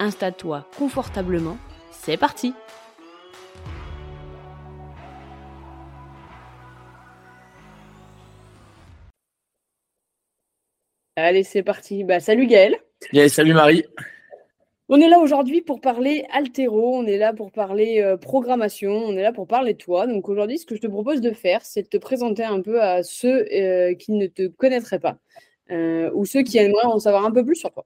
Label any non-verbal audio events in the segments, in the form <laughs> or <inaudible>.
Installe-toi confortablement, c'est parti Allez, c'est parti. Bah, salut Gaël. salut Marie. On est là aujourd'hui pour parler altéro, on est là pour parler euh, programmation, on est là pour parler de toi. Donc aujourd'hui, ce que je te propose de faire, c'est de te présenter un peu à ceux euh, qui ne te connaîtraient pas euh, ou ceux qui aimeraient en savoir un peu plus sur toi.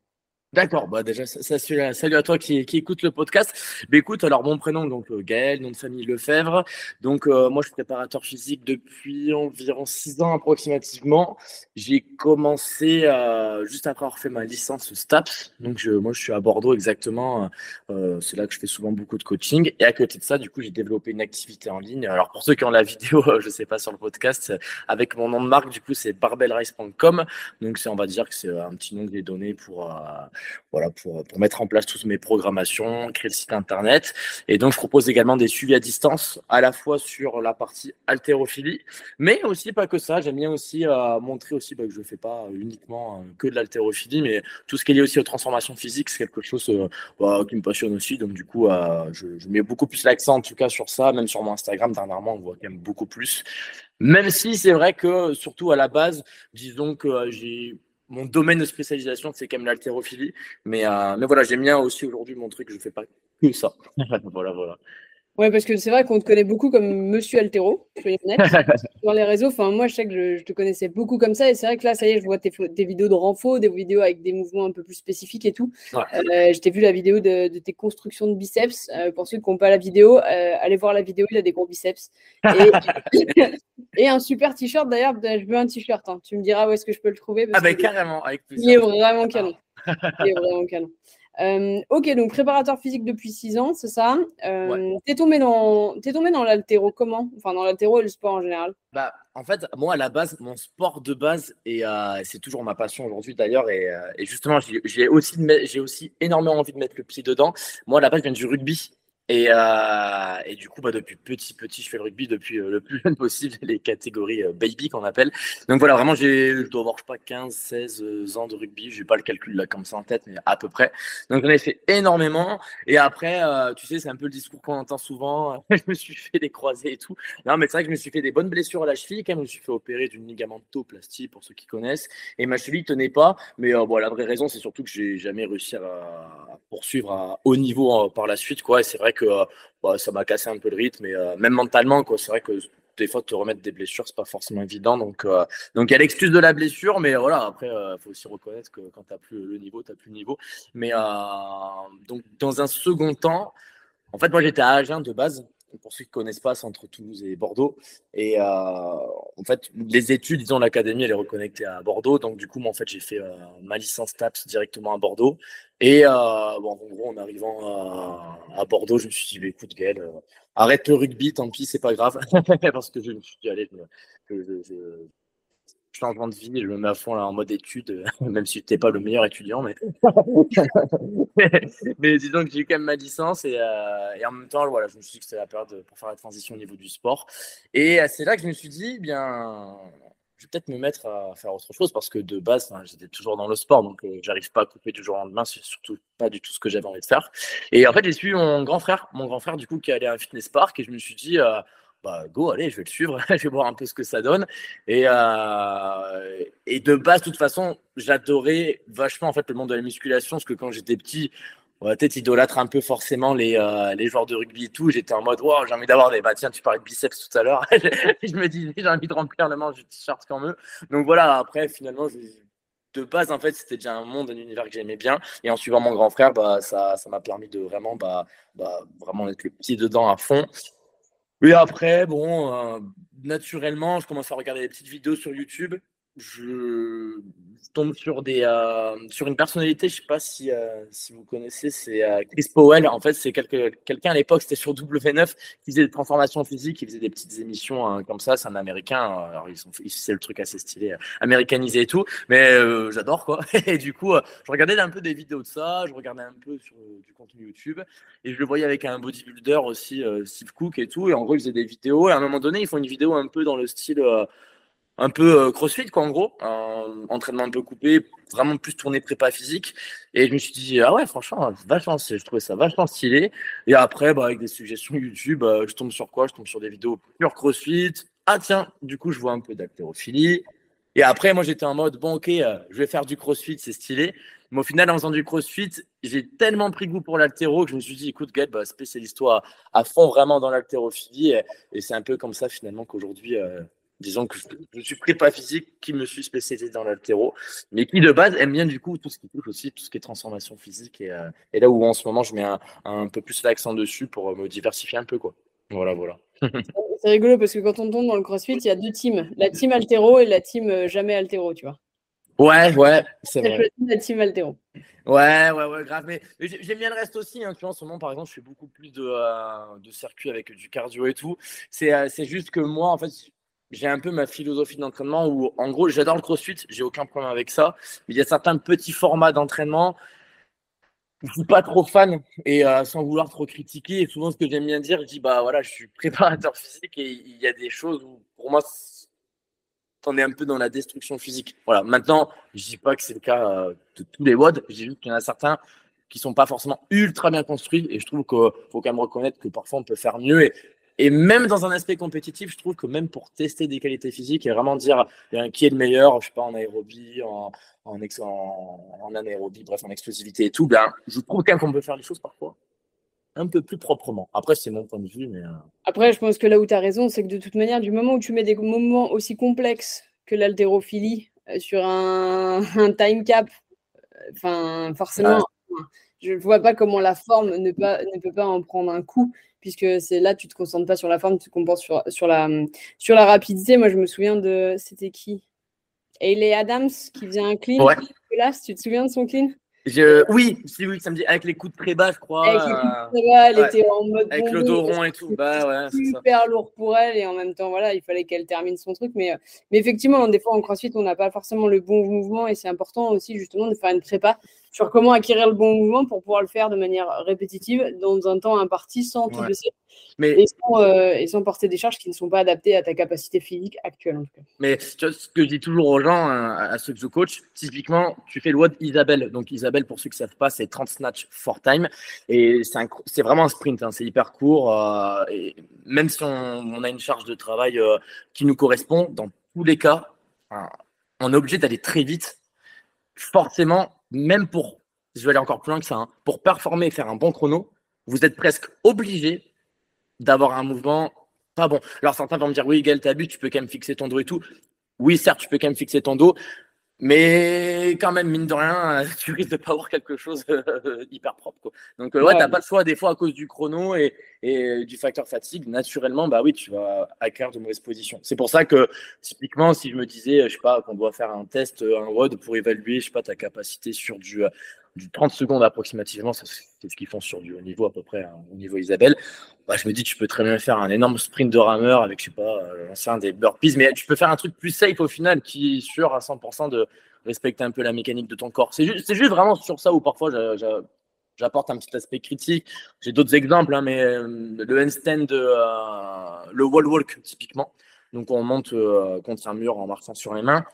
D'accord, bah déjà, ça, salut à toi qui, qui écoute le podcast. Bah, écoute, alors mon prénom, donc euh, Gaël, nom de famille Lefebvre. Donc euh, moi, je suis préparateur physique depuis environ six ans approximativement. J'ai commencé euh, juste après avoir fait ma licence STAPS. Donc je, moi, je suis à Bordeaux exactement. c'est là que je fais souvent beaucoup de coaching. Et à côté de ça, du coup, j'ai développé une activité en ligne. Alors pour ceux qui ont la vidéo, <laughs> je sais pas sur le podcast, avec mon nom de marque, du coup, c'est barbellrice.com. Donc c'est, on va dire que c'est un petit nom que j'ai donné pour voilà, pour, mettre en place toutes mes programmations, créer le site internet. Et donc, je propose également des suivis à distance, à la fois sur la partie haltérophilie, mais aussi pas que ça. J'aime bien aussi euh, montrer aussi bah, que je ne fais pas uniquement euh, que de l'haltérophilie, mais tout ce qui est lié aussi aux transformations physiques, c'est quelque chose euh, bah, qui me passionne aussi. Donc, du coup, je, je, mets beaucoup plus l'accent en tout cas sur ça, même sur mon Instagram. Dernièrement, on voit quand même beaucoup plus. Même si c'est vrai que, surtout à la base, disons que j'ai mon domaine de spécialisation, c'est quand même l'haltérophilie. Mais, euh, mais voilà, j'aime bien aussi aujourd'hui montrer que je ne fais pas que ça. <laughs> voilà, voilà. Ouais, parce que c'est vrai qu'on te connaît beaucoup comme Monsieur Altero sur <laughs> sur les réseaux. Enfin, moi, je sais que je, te connaissais beaucoup comme ça. Et c'est vrai que là, ça y est, je vois tes, vidéos de renfo, des vidéos avec des mouvements un peu plus spécifiques et tout. Euh, je t'ai vu la vidéo de, tes constructions de biceps. Euh, pour ceux qui n'ont pas la vidéo, euh, allez voir la vidéo. Il a des gros biceps. Et, <laughs> un super t-shirt. D'ailleurs, je veux un t-shirt. Hein. Tu me diras où est-ce que je peux le trouver. ah, bah, carrément, avec plaisir. Il est vraiment canon. Il est vraiment canon. Euh, ok, donc préparateur physique depuis 6 ans, c'est ça. Euh, T'es tombé dans, es tombé dans l'altéro comment? Enfin, dans l'altéro et le sport en général bah, En fait, moi, à la base, mon sport de base, et euh, c'est toujours ma passion aujourd'hui d'ailleurs, et, et, justement, j'ai aussi, aussi énormément envie de mettre le pied dedans. Moi, à la base, je viens du rugby. Et, euh, et, du coup, bah, depuis petit, petit, je fais le rugby depuis euh, le plus jeune possible, les catégories euh, baby qu'on appelle. Donc voilà, vraiment, je dois avoir, je sais pas, 15, 16 euh, ans de rugby. Je n'ai pas le calcul là comme ça en tête, mais à peu près. Donc j'en ai fait énormément. Et après, tu sais, c'est un peu le discours qu'on entend souvent. <laughs> je me suis fait des croisés et tout. Non, mais c'est vrai que je me suis fait des bonnes blessures à la cheville. Quand même, je me suis fait opérer d'une ligamentoplastie, pour ceux qui connaissent. Et ma cheville tenait pas. Mais bon, la vraie raison, c'est surtout que j'ai jamais réussi à poursuivre à haut niveau par la suite. Quoi. Et c'est vrai que euh, bah, ça m'a cassé un peu le rythme, et euh, même mentalement, quoi. C'est vrai que des fois, te remettre des blessures, c'est pas forcément évident. Donc, euh, donc il y a l'excuse de la blessure, mais voilà, après, il faut aussi reconnaître que quand tu n'as plus le niveau, tu n'as plus le niveau. Mais donc, dans un second temps, en fait, moi, j'étais à Agen de base. Pour ceux qui connaissent pas, c'est entre Toulouse et Bordeaux. Et en fait, les études, disons, l'académie, elle est reconnectée à Bordeaux. Donc, du coup, moi, en fait, j'ai fait ma licence TAPS directement à Bordeaux. Et euh, bon, en arrivant à, Bordeaux, je me suis dit, bah, écoute, Gaël, euh, arrête le rugby, tant pis, c'est pas grave. <laughs> Parce que je me suis dit, allez, je, je, je, changement de vie, je me mets à fond là, en mode études, <laughs> même si tu n'es pas le meilleur étudiant. Mais, <laughs> mais disons que j'ai eu quand même ma licence et, euh, et, en même temps, voilà, je me suis dit que c'était la période pour faire la transition au niveau du sport. Et c'est là que je me suis dit, bien, je peut-être me mettre à faire autre chose parce que de base, j'étais toujours dans le sport, donc euh, j'arrive pas à couper du jour au lendemain, c'est surtout pas du tout ce que j'avais envie de faire. Et en fait, j'ai suivi mon grand frère, mon grand frère du coup qui allait à un fitness park et je me suis dit, euh, bah go, allez, je vais le suivre, <laughs> je vais voir un peu ce que ça donne. Et, euh, et de base, de toute façon, j'adorais vachement en fait le monde de la musculation parce que quand j'étais petit, peut-être idolâtre un peu forcément les, euh, les joueurs de rugby et tout. J'étais en mode, wow, j'ai envie d'avoir des. Bah, tiens, tu parlais de biceps tout à l'heure. <laughs> je me dis, j'ai envie de remplir le manche du t-shirt comme eux. Donc voilà, après, finalement, de base, en fait, c'était déjà un monde, un univers que j'aimais bien. Et en suivant mon grand frère, bah, ça m'a permis de vraiment, bah, bah, vraiment être le pied dedans à fond. Et après, bon, euh, naturellement, je commence à regarder des petites vidéos sur YouTube. Je tombe sur des euh, sur une personnalité, je sais pas si euh, si vous connaissez, c'est euh, Chris Powell. En fait, c'est quelqu'un à l'époque, c'était sur W9 qui faisait des transformations physiques, qui faisait des petites émissions hein, comme ça. C'est un Américain. Alors ils sont, c'est le truc assez stylé, américanisé et tout. Mais j'adore quoi. <laughs> Et du coup, je regardais un peu des vidéos de ça, je regardais un peu sur du contenu YouTube et je le voyais avec un bodybuilder aussi, Steve Cook et tout. Et en gros, il faisait des vidéos. Et à un moment donné, ils font une vidéo un peu dans le style un peu euh, crossfit, quoi, en gros, un entraînement un peu coupé, vraiment plus tourné prépa physique. Et je me suis dit, ah ouais, franchement, vachement, je trouvais ça vachement stylé. Et après, bah, avec des suggestions YouTube, euh, je tombe sur quoi? Je tombe sur des vidéos pure crossfit. Ah tiens, du coup, je vois un peu d'haltérophilie. Et après, moi, j'étais en mode, bon, ok, euh, je vais faire du crossfit, c'est stylé. Mais au final, en faisant du crossfit, j'ai tellement pris goût pour l'haltéro que je me suis dit, écoute, Gaël, bah, spécialise-toi à, fond vraiment dans l'haltérophilie. Et, c'est un peu comme ça, finalement, qu'aujourd'hui, disons que je, suis prépa physique qui me suis spécialisé dans l'altéro, mais qui de base aime bien du coup tout ce qui touche aussi, tout ce qui est transformation physique. Et, euh, là où en ce moment je mets un, peu plus l'accent dessus pour euh, me diversifier un peu. quoi. Voilà, voilà. <laughs> C'est rigolo parce que quand on tombe dans le crossfit, il y a deux teams, la team altéro et la team euh, jamais altéro, tu vois. Ouais, ouais, c'est vrai. La team altéro. Ouais, ouais, ouais, grave. Mais, j'aime bien le reste aussi. Hein. Tu vois, en ce moment, par exemple, je fais beaucoup plus de, de circuits avec du cardio et tout. C'est juste que moi, en fait, j'ai un peu ma philosophie d'entraînement où, en gros, j'adore le crossfit, j'ai aucun problème avec ça. Mais il y a certains petits formats d'entraînement où je suis pas trop fan et euh, sans vouloir trop critiquer. Et souvent, ce que j'aime bien dire, je dis, bah voilà, je suis préparateur physique et il y a des choses où, pour moi, on est un peu dans la destruction physique. Voilà. Maintenant, je dis pas que c'est le cas euh, de tous les WOD. J'ai vu qu'il y en a certains qui sont pas forcément ultra bien construits et je trouve qu'il faut quand même reconnaître que parfois on peut faire mieux et et même dans un aspect compétitif, je trouve que même pour tester des qualités physiques et vraiment dire qui est le meilleur, je sais pas, en aérobie, en, en, en, anaérobie, bref, en explosivité et tout, ben, je trouve quand même qu'on peut faire les choses parfois un peu plus proprement. Après, c'est mon point de vue. Mais... Euh, Après, je pense que là où tu as raison, c'est que de toute manière, du moment où tu mets des moments aussi complexes que l'haltérophilie euh, sur un, <laughs> time cap, euh, enfin, forcément, je ne vois pas comment la forme ne, pas, ne peut pas en prendre un coup puisque c'est là, tu te concentres pas sur la forme, tu te compenses sur, sur, la, sur la rapidité. Moi, je me souviens de. C'était qui? Ailey Adams qui faisait un clean. Ouais. Là, tu te souviens de son clean? Je... Oui, si, oui, ça me dit avec les coups de très bas, je crois. Avec les coups de très bas, elle était en mode. Avec le dos rond et tout. Bah, ouais, super lourd pour elle et en même temps, voilà, il fallait qu'elle termine son truc. Mais, euh, mais effectivement, des fois en crossfit, on n'a pas forcément le bon mouvement et c'est important aussi justement de faire une prépa sur comment acquérir le bon mouvement pour pouvoir le faire de manière répétitive dans un temps imparti sans tout blesser mais... et, sans, euh, et, sans, porter des charges qui ne sont pas adaptées à ta capacité physique actuelle. En tout cas. Mais ce que je dis toujours aux gens, hein, à ceux que je coach, typiquement, tu fais le WOD Isabelle. Donc Isabelle, pour ceux qui ne savent pas, c'est 30 snatch for time. Et c'est vraiment un sprint, hein, c'est hyper court. Euh, et même si on, a une charge de travail euh, qui nous correspond, dans tous les cas, on est obligé d'aller très vite. Forcément, même pour, je vais aller encore plus loin que ça, hein, pour performer et faire un bon chrono, vous êtes presque obligé d'avoir un mouvement pas bon. Alors certains vont me dire, oui, Gaël, t'as bu, tu peux quand même fixer ton dos et tout. Oui, certes, tu peux quand même fixer ton dos, mais quand même, mine de rien, <laughs> tu risques de pas avoir quelque chose hyper propre. Donc, euh, ouais, tu n'as pas le choix des fois à cause du chrono et, du facteur fatigue. Naturellement, bah oui, tu vas acquérir de mauvaises positions. C'est pour ça que, typiquement, si je me disais, je sais pas, qu'on doit faire un test, un WOD pour évaluer, je sais pas, ta capacité sur du, du 30 secondes approximativement, c'est ce qu'ils font sur du haut niveau à peu près, hein, au niveau Isabelle. Bah, je me dis, tu peux très bien faire un énorme sprint de rameur avec, je sais pas, euh, l'ancien des burpees, mais tu peux faire un truc plus safe au final qui est sûr à 100% de respecter un peu la mécanique de ton corps. C'est juste, vraiment sur ça où parfois j'apporte un petit aspect critique. J'ai d'autres exemples, hein, mais euh, le handstand, euh, le wall walk typiquement. Donc on monte contre un mur en marchant sur les mains.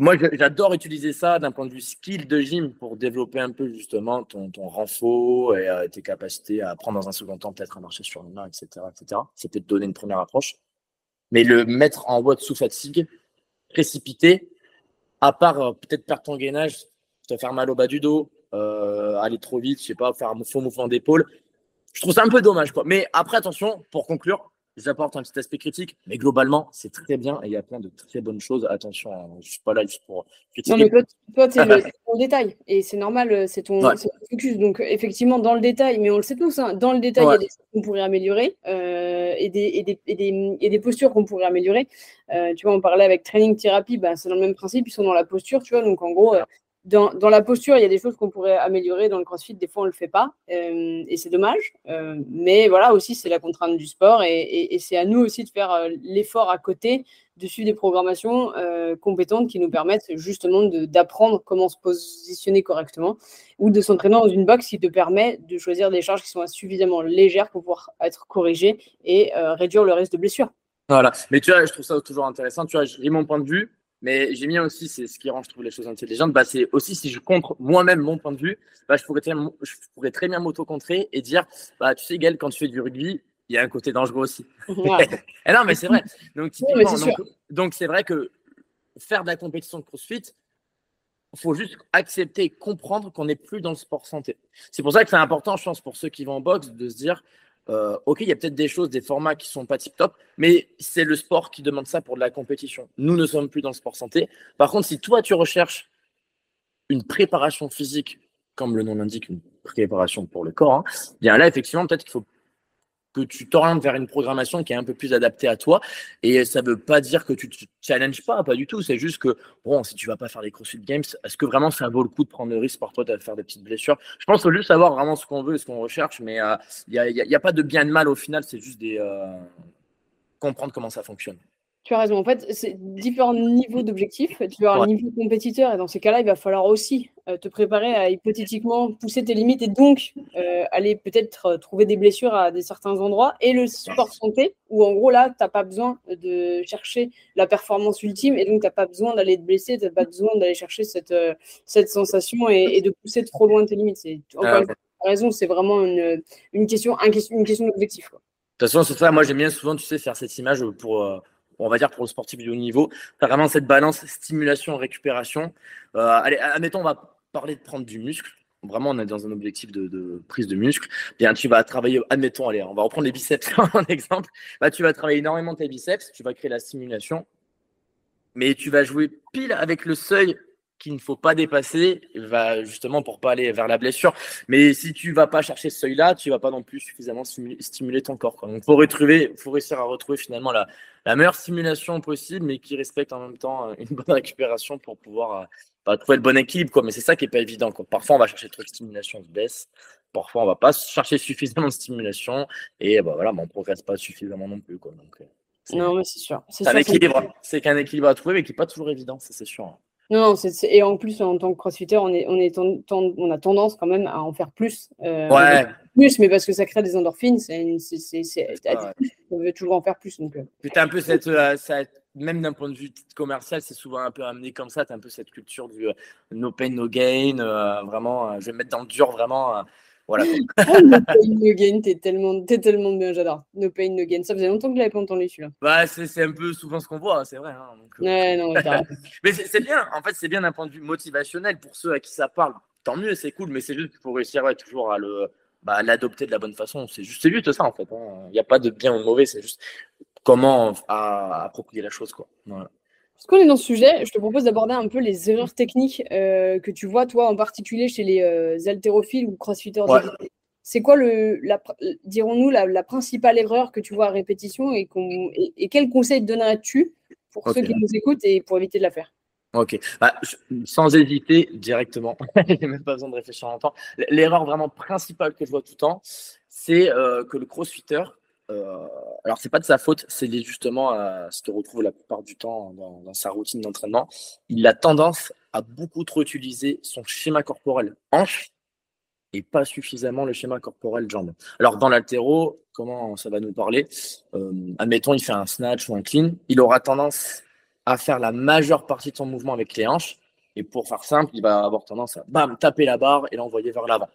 Moi, j'adore utiliser ça d'un point de vue skill de gym pour développer un peu justement ton, ton renfort et euh, tes capacités à apprendre dans un second temps peut-être à marcher sur une main, etc. etc. C'est peut-être donner une première approche. Mais le mettre en WOD sous fatigue, précipité, à part euh, peut-être perdre ton gainage, te faire mal au bas du dos, euh, aller trop vite, je sais pas, faire un faux mouvement d'épaule, je trouve ça un peu dommage. Quoi. Mais après, attention, pour conclure, j'apporte un petit aspect critique, mais globalement, c'est très bien et il y a plein de très bonnes choses. Attention, hein, je ne suis pas là juste pour critiquer. Non, mais toi, toi tu es le <laughs> détail et c'est normal, c'est ton, focus. Donc, effectivement, dans le détail, mais on le sait tous, hein, dans le détail, il y a des choses qu'on pourrait améliorer euh, et, des, et, des, et, des, et, des, postures qu'on pourrait améliorer. Euh, tu vois, on parlait avec training thérapie, bah, c'est dans le même principe, ils sont dans la posture, tu vois. Donc, en gros, euh, dans, la posture, il y a des choses qu'on pourrait améliorer dans le crossfit. Des fois, on ne le fait pas euh, et c'est dommage. Euh, mais voilà, aussi, c'est la contrainte du sport et, c'est à nous aussi de faire euh, l'effort à côté de suivre des programmations compétentes qui nous permettent justement d'apprendre comment se positionner correctement ou de s'entraîner dans une box qui te permet de choisir des charges qui sont suffisamment légères pour pouvoir être corrigées et réduire le risque de blessure. Voilà, mais tu vois, je trouve ça toujours intéressant. Tu vois, j'ai mon point de vue mais j'ai mis aussi, c'est ce qui rend, je trouve, les choses intelligentes, bah, c'est aussi si je contre moi-même mon point de vue, bah, je, pourrais très, je pourrais très bien m'auto-contrer et dire, bah, tu sais, Gaël, quand tu fais du rugby, il y a un côté dangereux aussi. <laughs> et non, mais c'est vrai. Donc, donc, c'est vrai que faire de la compétition de CrossFit, il faut juste accepter et comprendre qu'on n'est plus dans le sport santé. C'est pour ça que c'est important, je pense, pour ceux qui vont en boxe, de se dire, euh, ok, il y a peut-être des choses, des formats qui sont pas tip top, mais c'est le sport qui demande ça pour de la compétition. Nous ne sommes plus dans le sport santé. Par contre, si toi tu recherches une préparation physique, comme le nom l'indique, une préparation pour le corps, hein, bien là effectivement peut-être qu'il faut tu t'orientes vers une programmation qui est un peu plus adaptée à toi. Et ça ne veut pas dire que tu te challenges pas, pas du tout. C'est juste que, bon, si tu vas pas faire les CrossFit Games, est-ce que vraiment ça vaut le coup de prendre le risque toi de faire des petites blessures? Je pense qu'il faut juste savoir vraiment ce qu'on veut et ce qu'on recherche, mais euh, il n'y a, pas de bien de mal au final, c'est juste des, euh, comprendre comment ça fonctionne. Tu as raison. En fait, c'est différents niveaux d'objectifs. Tu as un niveau compétiteur et dans ces cas-là, il va falloir aussi euh, te préparer à hypothétiquement pousser tes limites et donc euh, aller peut-être euh, trouver des blessures à des certains endroits. Et le sport santé, où en gros là, tu n'as pas besoin de chercher la performance ultime et donc tu n'as pas besoin d'aller te blesser, tu n'as pas besoin d'aller chercher cette, cette sensation et, de pousser trop loin tes limites. C'est, encore ah, raison, c'est vraiment une, une question, une question d'objectif. De toute façon, c'est ça. Moi, j'aime bien souvent, tu sais, faire cette image pour on va dire pour le sportif de haut niveau, vraiment cette balance stimulation-récupération. Euh, allez, admettons, on va parler de prendre du muscle. Vraiment, on est dans un objectif de, prise de muscle. Bien, tu vas travailler, admettons, allez, on va reprendre les biceps <laughs> en exemple. Bah, tu vas travailler énormément tes biceps, tu vas créer la stimulation, mais tu vas jouer pile avec le seuil qu'il ne faut pas dépasser, va justement pour pas aller vers la blessure. Mais si tu vas pas chercher ce seuil-là, tu vas pas non plus suffisamment stimuler, ton corps. Quoi. Donc, faut retrouver, faut réussir à retrouver finalement la, la, meilleure stimulation possible, mais qui respecte en même temps euh, une bonne <laughs> récupération pour pouvoir euh, bah, trouver le bon équilibre. Quoi. Mais c'est ça qui est pas évident. Quoi. Parfois, on va chercher trop de stimulation, on se baisse. Parfois, on va pas chercher suffisamment de stimulation et bah, voilà, bah, on progresse pas suffisamment non plus. Quoi. Donc, euh, non, mais c'est sûr. C'est un équilibre. C'est qu'un équilibre à trouver, mais qui n'est pas toujours évident, ça c'est sûr. Hein. Non, et en plus, en tant que crossfitter, on, est, on, est on a tendance quand même à en faire plus. Euh, ouais. Plus, mais parce que ça crée des endorphines, c'est on veut toujours en faire plus. Donc, euh. un peu cette, euh, même d'un point de vue commercial, c'est souvent un peu amené comme ça. Tu as un peu cette culture du no pain, no gain. vraiment, je vais me mettre dans le dur, vraiment. Voilà. oh, <laughs> no pain, no gain, t'es tellement, es tellement bien, j'adore. No pain, no gain. Ça faisait longtemps que je l'avais pas entendu celui-là. Bah, c'est un peu souvent ce qu'on voit, c'est vrai. Hein, donc, euh, ouais, non, <laughs> mais c'est bien, en fait, c'est bien d'un point de vue motivationnel pour ceux à qui ça parle. Tant mieux, c'est cool, mais c'est juste qu'il faut réussir toujours à le bah, l'adopter de la bonne façon. C'est juste, juste ça, en fait. Hein. Il n'y a pas de bien ou de mauvais, c'est juste comment approprier la chose. Quoi. Voilà. Parce qu'on est dans ce sujet, je te propose d'aborder un peu les erreurs techniques euh, que tu vois, toi, en particulier chez les euh, haltérophiles ou crossfitters. C'est quoi, le, dirons-nous, la, principale erreur que tu vois à répétition et, et, quel conseil donnerais-tu pour ceux qui nous écoutent et pour éviter de la faire? Ok, bah, sans hésiter directement, il n'y a même pas besoin de réfléchir longtemps. L'erreur vraiment principale que je vois tout le temps, c'est euh, que le crossfitter, euh, alors c'est pas de sa faute, c'est justement euh, ce qu'il retrouve la plupart du temps dans, sa routine d'entraînement. Il a tendance à beaucoup trop utiliser son schéma corporel hanche et pas suffisamment le schéma corporel jambe. Alors dans l'altéro, comment ça va nous parler? Euh, Admettons, il fait un snatch ou un clean, il aura tendance à faire la majeure partie de son mouvement avec les hanches. Et pour faire simple, il va avoir tendance à bam, taper la barre et l'envoyer vers l'avant.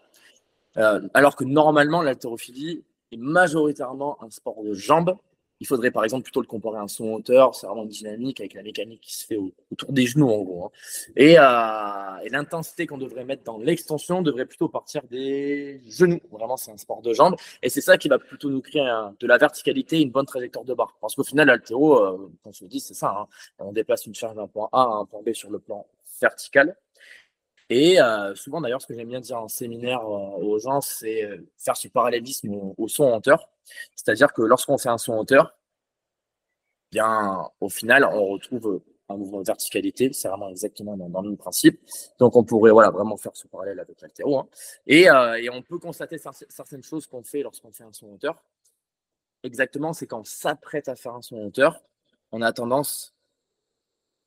Euh, alors que normalement, l'haltérophilie, majoritairement un sport de jambes. il faudrait par exemple plutôt le comparer à un son hauteur. C'est vraiment dynamique avec la mécanique qui se fait autour des genoux en gros. Hein. Et, et l'intensité qu'on devrait mettre dans l'extension devrait plutôt partir des genoux. Vraiment, c'est un sport de jambes. Et c'est ça qui va plutôt nous créer de la verticalité, une bonne trajectoire de barre. Parce qu'au final, l'altéro, euh, on se dit, c'est ça. Hein. On déplace une charge d'un point A à un point B sur le plan vertical. Et euh, souvent, d'ailleurs, ce que j'aime bien dire en séminaire euh, aux gens, c'est euh, faire ce parallélisme au, son hauteur. C'est-à-dire que lorsqu'on fait un son hauteur, bien, au final, on retrouve un mouvement de verticalité. C'est vraiment exactement dans, le même principe. Donc, on pourrait voilà, vraiment faire ce parallèle avec l'altéro. Hein. Et, et, on peut constater certaines choses qu'on fait lorsqu'on fait un son hauteur. Exactement, c'est quand on s'apprête à faire un son hauteur, on a tendance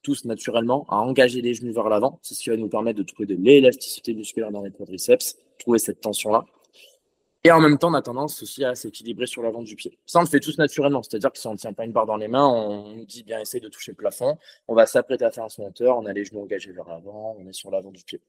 tous naturellement à engager les genoux vers l'avant. C'est ce qui va nous permettre de trouver de l'élasticité musculaire dans les quadriceps, trouver cette tension-là. Et en même temps, on a tendance aussi à s'équilibrer sur l'avant du pied. Ça, on le fait tous naturellement. C'est-à-dire que si on ne tient pas une barre dans les mains, on nous dit bien essayer de toucher le plafond. On va s'apprêter à faire un son hauteur, on a les genoux engagés vers l'avant, on est sur l'avant du pied.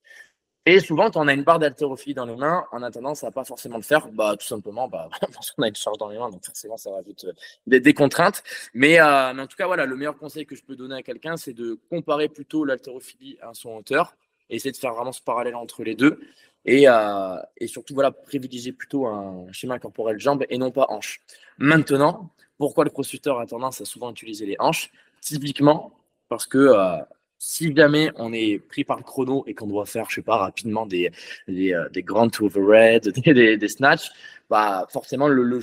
Et souvent, on a une barre d'haltérophilie dans les mains, on a tendance à pas forcément le faire, bah, tout simplement bah, <laughs> parce a une charge dans les mains, donc forcément, ça rajoute euh, des, contraintes. Mais, euh, mais, en tout cas, voilà, le meilleur conseil que je peux donner à quelqu'un, c'est de comparer plutôt l'haltérophilie à son hauteur, et essayer de faire vraiment ce parallèle entre les deux, et, euh, et surtout, voilà, privilégier plutôt un schéma corporel jambe et non pas hanche. Maintenant, pourquoi le crossfitter a tendance à souvent utiliser les hanches? Typiquement, parce que si jamais on est pris par le chrono et qu'on doit faire, je sais pas, rapidement des, des, euh, grands overhead, <laughs> des, des, snatchs, bah, forcément, le, le,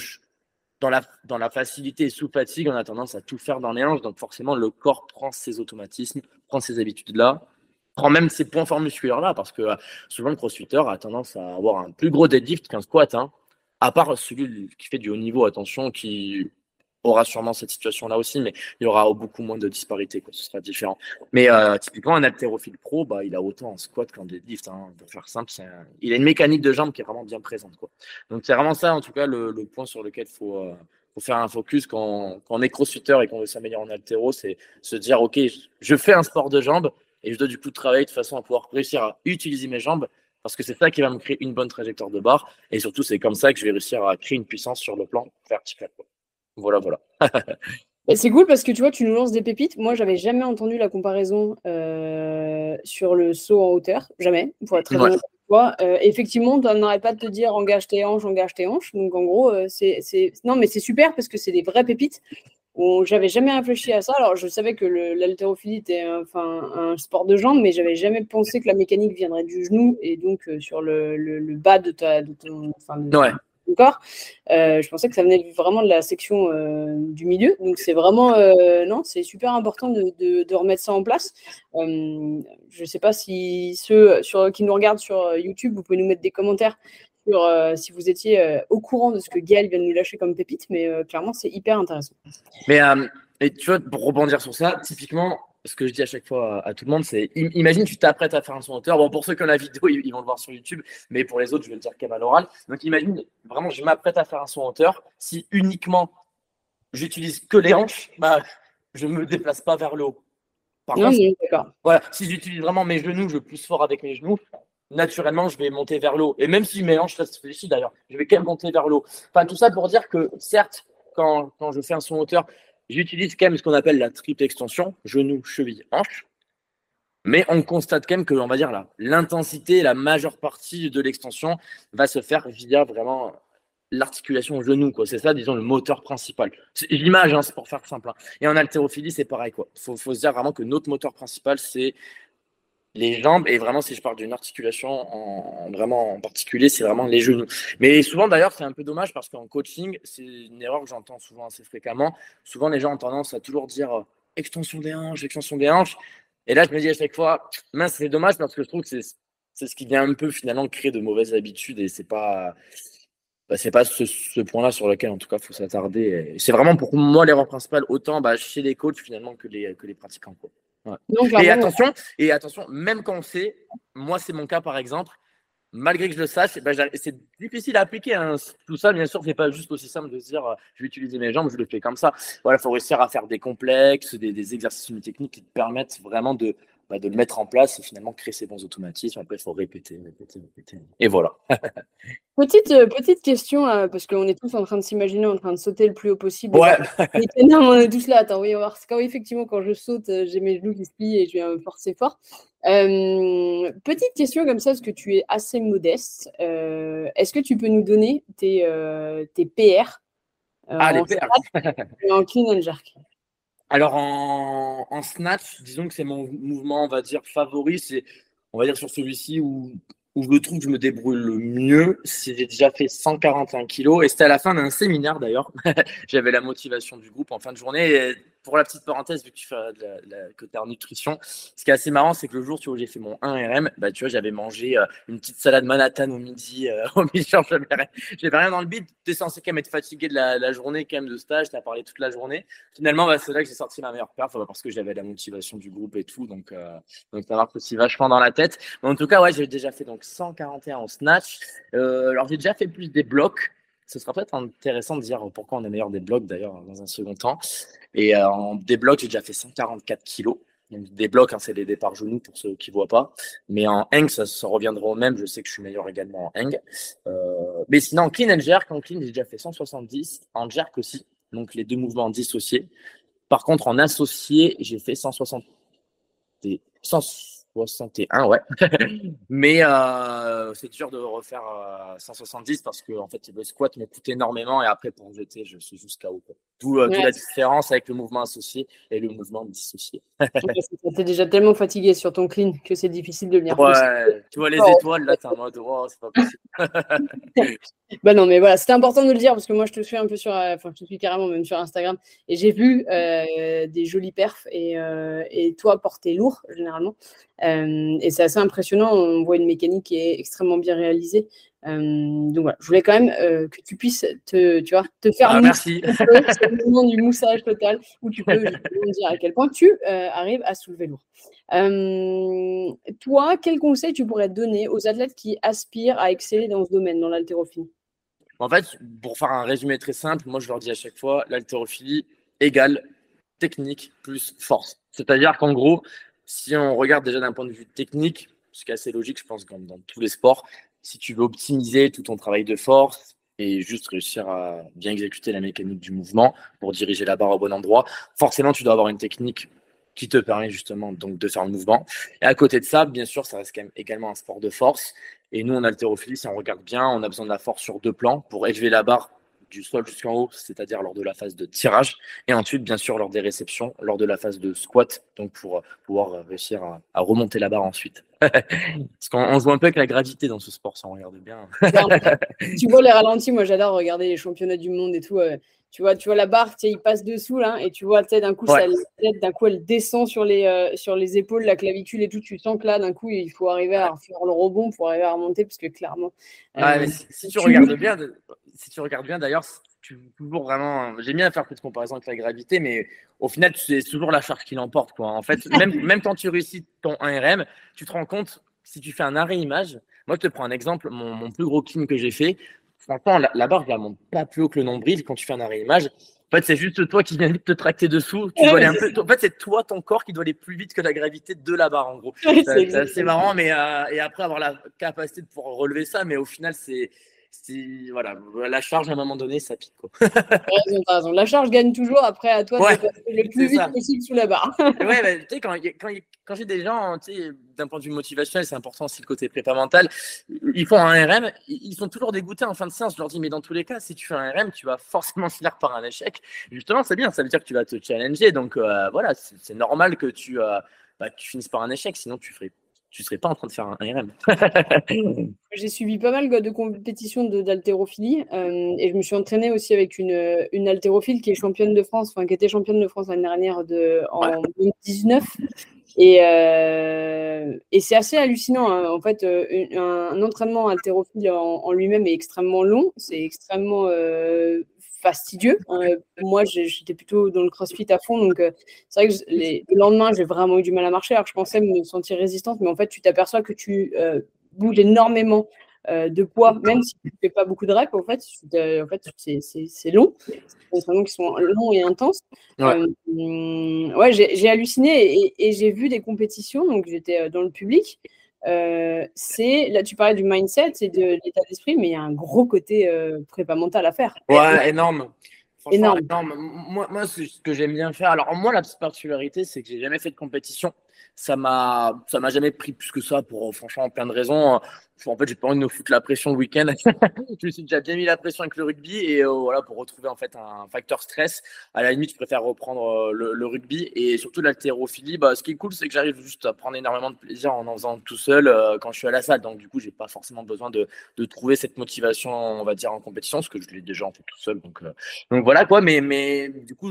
dans, la, dans la facilité et sous fatigue, on a tendance à tout faire dans les hanches. Donc, forcément, le corps prend ses automatismes, prend ses habitudes-là, prend même ses points forts musculaires-là, parce que euh, souvent, le crossfitter a tendance à avoir un plus gros deadlift qu'un squat, hein, à part celui qui fait du haut niveau, attention, qui aura sûrement cette situation-là aussi, mais il y aura beaucoup moins de disparité, quoi. ce sera différent. Mais euh, typiquement, un haltérophile pro, bah, il a autant en squat qu'en deadlift. Hein, pour faire simple, il a une mécanique de jambe qui est vraiment bien présente. Quoi. Donc c'est vraiment ça, en tout cas, le, point sur lequel il faut, euh, faut, faire un focus quand, quand on est crossfitter et qu'on veut s'améliorer en haltéro, c'est se dire, OK, je fais un sport de jambes et je dois du coup travailler de façon à pouvoir réussir à utiliser mes jambes parce que c'est ça qui va me créer une bonne trajectoire de barre. Et surtout, c'est comme ça que je vais réussir à créer une puissance sur le plan vertical. Voilà, voilà. c'est cool parce que tu vois, tu nous lances des pépites. Moi, j'avais jamais entendu la comparaison euh, sur le saut en hauteur. Jamais, pour être très honnête euh, effectivement, on n'arrête pas de te dire engage tes hanches, engage tes hanches. Donc, en gros, euh, c'est. Non, mais c'est super parce que c'est des vraies pépites. J'avais jamais réfléchi à ça. Alors, je savais que l'haltérophilie était enfin, un sport de jambes, mais j'avais jamais pensé que la mécanique viendrait du genou et donc sur le, le, bas de, ta, de ton. Enfin, ouais corps. Euh, je pensais que ça venait vraiment de la section euh, du milieu. Donc c'est vraiment, euh, non, c'est super important de, remettre ça en place. je ne sais pas si ceux qui nous regardent sur YouTube, vous pouvez nous mettre des commentaires sur si vous étiez au courant de ce que Gaël vient de nous lâcher comme pépite, mais clairement c'est hyper intéressant. Mais tu vois, pour rebondir sur ça, typiquement, ce que je dis à chaque fois à, tout le monde, c'est imagine tu t'apprêtes à faire un son hauteur. Bon, pour ceux qui ont la vidéo, <laughs> ils, vont le voir sur YouTube, mais pour les autres, je vais le dire qu'à l'oral. Donc imagine vraiment, je m'apprête à faire un son hauteur. Si uniquement j'utilise que les hanches, bah, je ne me déplace pas vers le haut. Par contre, voilà, si j'utilise vraiment mes genoux, je pousse fort avec mes genoux, naturellement, je vais monter vers le haut. Et même si mes hanches restent fléchies d'ailleurs, je vais quand même monter vers le haut. Enfin, tout ça pour dire que certes, quand, quand je fais un son hauteur, J'utilise quand même ce qu'on appelle la triple extension, genou, cheville, hanche. Mais on constate quand même que, on va dire là, l'intensité, la majeure partie de l'extension va se faire via vraiment l'articulation genou, quoi. C'est ça, disons, le moteur principal. L'image, hein, c'est pour faire simple. Hein. Et en haltérophilie, c'est pareil. Faut, faut se dire vraiment que notre moteur principal, c'est les jambes et vraiment si je parle d'une articulation en, vraiment en particulier c'est vraiment les genoux mais souvent d'ailleurs c'est un peu dommage parce qu'en coaching c'est une erreur que j'entends souvent assez fréquemment souvent les gens ont tendance à toujours dire euh, extension des hanches extension des hanches et là je me dis à chaque fois mince c'est dommage parce que je trouve que c'est ce qui vient un peu finalement créer de mauvaises habitudes et c'est pas bah, c'est pas ce, point-là sur lequel en tout cas faut s'attarder. C'est vraiment pour moi l'erreur principale autant bah, chez les coachs finalement que les, que les pratiquants. Quoi et attention, et attention, même quand on sait, moi c'est mon cas par exemple, malgré que je le sache, ben, c'est difficile à appliquer. Hein. Tout ça, bien sûr, c'est pas juste aussi simple de se dire je vais utiliser mes jambes, je le fais comme ça. Voilà, il faut réussir à faire des complexes, des, exercices techniques qui te permettent vraiment de bah, de le mettre en place et finalement créer ces bons automatismes. Après, il faut répéter, répéter, répéter. Et voilà. <laughs> petite, euh, petite question, euh, parce qu'on est tous en train de s'imaginer en train de sauter le plus haut possible. Ouais. <laughs> on est tous là. Attends, oui, on va voir. Quand, effectivement, quand je saute, euh, j'ai mes genoux qui se plient et je viens forcer fort. petite question comme ça, parce que tu es assez modeste. Est-ce que tu peux nous donner tes, tes PR Ah, les PR En clean and jerk? Alors en, snatch, disons que c'est mon mouvement, on va dire, favori. C'est, on va dire, sur celui-ci où, où je trouve que je me débrouille le mieux. J'ai déjà fait 141 kilos et c'était à la fin d'un séminaire d'ailleurs. <laughs> J'avais la motivation du groupe en fin de journée pour la petite parenthèse, vu que tu fais de la, côté en nutrition, ce qui est assez marrant, c'est que le jour où j'ai fait mon 1 RM, bah, tu vois, j'avais mangé euh, une petite salade Manhattan au midi. Euh, <laughs> au midi, j'avais rien, rien dans le bide. Tu es censé quand même être fatigué de la, journée quand même de stage. Tu as parlé toute la journée. Finalement, bah, c'est là que j'ai sorti ma meilleure perf parce que j'avais la motivation du groupe et tout. Donc, euh, donc ça marche aussi vachement dans la tête. Mais en tout cas, ouais, j'ai déjà fait donc 141 en snatch. alors, j'ai déjà fait plus des blocs. Ce sera peut-être intéressant de dire pourquoi on est meilleur des blocs d'ailleurs dans un second temps. Et euh, en débloc, j'ai déjà fait 144 kilos. Donc, des blocs, hein, c'est des départs genoux pour ceux qui ne voient pas. Mais en hang, ça, ça, reviendra au même. Je sais que je suis meilleur également en hang. Euh, mais sinon, en clean and jerk, en clean, j'ai déjà fait 170. En jerk aussi. Donc, les deux mouvements dissociés. Par contre, en associé, j'ai fait 160. 161, ouais. <laughs> Mais euh, c'est dur de refaire 170 parce que en fait, le squat me coûte énormément et après, pour jeter, je suis juste KO. D'où euh, la différence avec le mouvement associé et le mouvement dissocié. <laughs> tu es déjà tellement fatigué sur ton clean que c'est difficile de venir. Ouais, tu vois les étoiles, là, t'es en mode, oh, c'est pas possible. <laughs> bah non, mais voilà, c'était important de le dire parce que moi, je te suis un peu sur, euh, enfin, je te suis carrément même sur Instagram et j'ai vu euh, des jolis perfs et, et toi porter lourd généralement. Et c'est assez impressionnant. On voit une mécanique qui est extrêmement bien réalisée. Donc voilà, je voulais quand même que tu puisses te, tu vois, te faire ah, merci. <laughs> le moment du moussage total où tu peux dire à quel point tu arrives à soulever lourd. toi, quel conseil tu pourrais donner aux athlètes qui aspirent à exceller dans ce domaine, dans l'haltérophilie? En fait, pour faire un résumé très simple, moi je leur dis à chaque fois, l'haltérophilie égale technique plus force. C'est-à-dire qu'en gros, si on regarde déjà d'un point de vue technique, ce qui est assez logique, je pense, comme dans tous les sports, si tu veux optimiser tout ton travail de force et juste réussir à bien exécuter la mécanique du mouvement pour diriger la barre au bon endroit, forcément, tu dois avoir une technique qui te permet justement de faire le mouvement. Et à côté de ça, bien sûr, ça reste quand même également un sport de force. Et nous, en haltérophilie, si on regarde bien, on a besoin de la force sur deux plans pour élever la barre du sol jusqu'en haut, c'est-à-dire lors de la phase de tirage, et ensuite, bien sûr, lors des réceptions, lors de la phase de squat, donc pour euh, pouvoir euh, réussir à, remonter la barre ensuite. <laughs> Parce qu'on joue un peu avec la gravité dans ce sport, ça on regarde bien. <laughs> tu vois les ralentis, moi j'adore regarder les championnats du monde et tout. Euh, tu vois, tu vois la barre, il passe dessous là, et tu vois, d'un coup, d'un coup, elle descend sur les, sur les épaules, la clavicule et tout. Tu sens que là, d'un coup, il faut arriver à faire le rebond pour arriver à remonter, parce que clairement. si, tu regardes bien, si tu regardes bien d'ailleurs, tu toujours vraiment. J'aime bien faire plus de comparaison avec la gravité, mais au final, c'est toujours la charge qui l'emporte. Quoi. En fait, même, <laughs> même quand tu réussis ton 1RM, tu te rends compte, si tu fais un arrêt image, moi, je te prends un exemple, mon, plus gros clean que j'ai fait, franchement, la, la barre, je la monte pas plus haut que le nombril quand tu fais un arrêt image. En fait, c'est juste toi qui viens de te tracter dessous. Tu dois aller un peu... En fait, c'est toi, ton corps, qui doit aller plus vite que la gravité de la barre, en gros. c'est assez marrant, mais euh, et après avoir la capacité de pouvoir relever ça, mais au final, c'est voilà, la charge à un moment donné, ça pique. Quoi. raison, raison. La charge gagne toujours. Après, à toi de passer le plus vite possible sous la barre. <laughs> ouais, bah, tu sais, quand, quand, quand j'ai des gens, d'un point de vue motivationnel, c'est important aussi le côté prépa mental. Ils font un RM, ils sont toujours dégoûtés en fin de séance. Je leur dis, mais dans tous les cas, si tu fais un RM, tu vas forcément <laughs> finir par un échec. Justement, c'est bien, ça veut dire que tu vas te challenger. Donc euh, voilà, c'est normal que tu, euh, bah, tu finisses par un échec, sinon tu ferais tu ne serais pas en train de faire un RM. <laughs> J'ai suivi pas mal de compétitions d'haltérophilie euh, et je me suis entraînée aussi avec une, une haltérophile qui est championne de France, enfin qui était championne de France l'année dernière de, en 2019. Et, euh, et c'est assez hallucinant. Hein. En fait, euh, un, entraînement haltérophile en, lui-même est extrêmement long, c'est extrêmement fastidieux. Euh, moi, j'étais plutôt dans le crossfit à fond, donc euh, c'est vrai que le lendemain, j'ai vraiment eu du mal à marcher. Alors, je pensais me sentir résistante, mais en fait, tu t'aperçois que tu euh, bouges énormément de poids, même si tu ne fais pas beaucoup de reps, en fait, en fait c'est long. C'est des entraînements qui sont longs et intenses. Ouais, ouais j'ai halluciné et, et j'ai vu des compétitions, donc j'étais dans le public. Euh, c'est là tu parlais du mindset et de l'état d'esprit, mais il y a un gros côté euh, prépa mental à faire. Ouais, énorme. Énorme. énorme. Moi, moi ce que j'aime bien faire. Alors moi, la petite particularité, c'est que j'ai jamais fait de compétition ça m'a ça m'a jamais pris plus que ça pour franchement plein de raisons en fait j'ai pas envie de me foutre la pression le week-end. <laughs> Je me suis déjà bien mis la pression avec le rugby et euh, voilà pour retrouver en fait un facteur stress. À la limite je préfère reprendre euh, le, rugby et surtout l'haltérophilie. Bah, ce qui est cool c'est que j'arrive juste à prendre énormément de plaisir en en faisant tout seul euh, quand je suis à la salle. Donc du coup j'ai pas forcément besoin de, de, trouver cette motivation on va dire en compétition parce que je l'ai déjà en fait tout seul. Donc donc voilà quoi. Mais mais du coup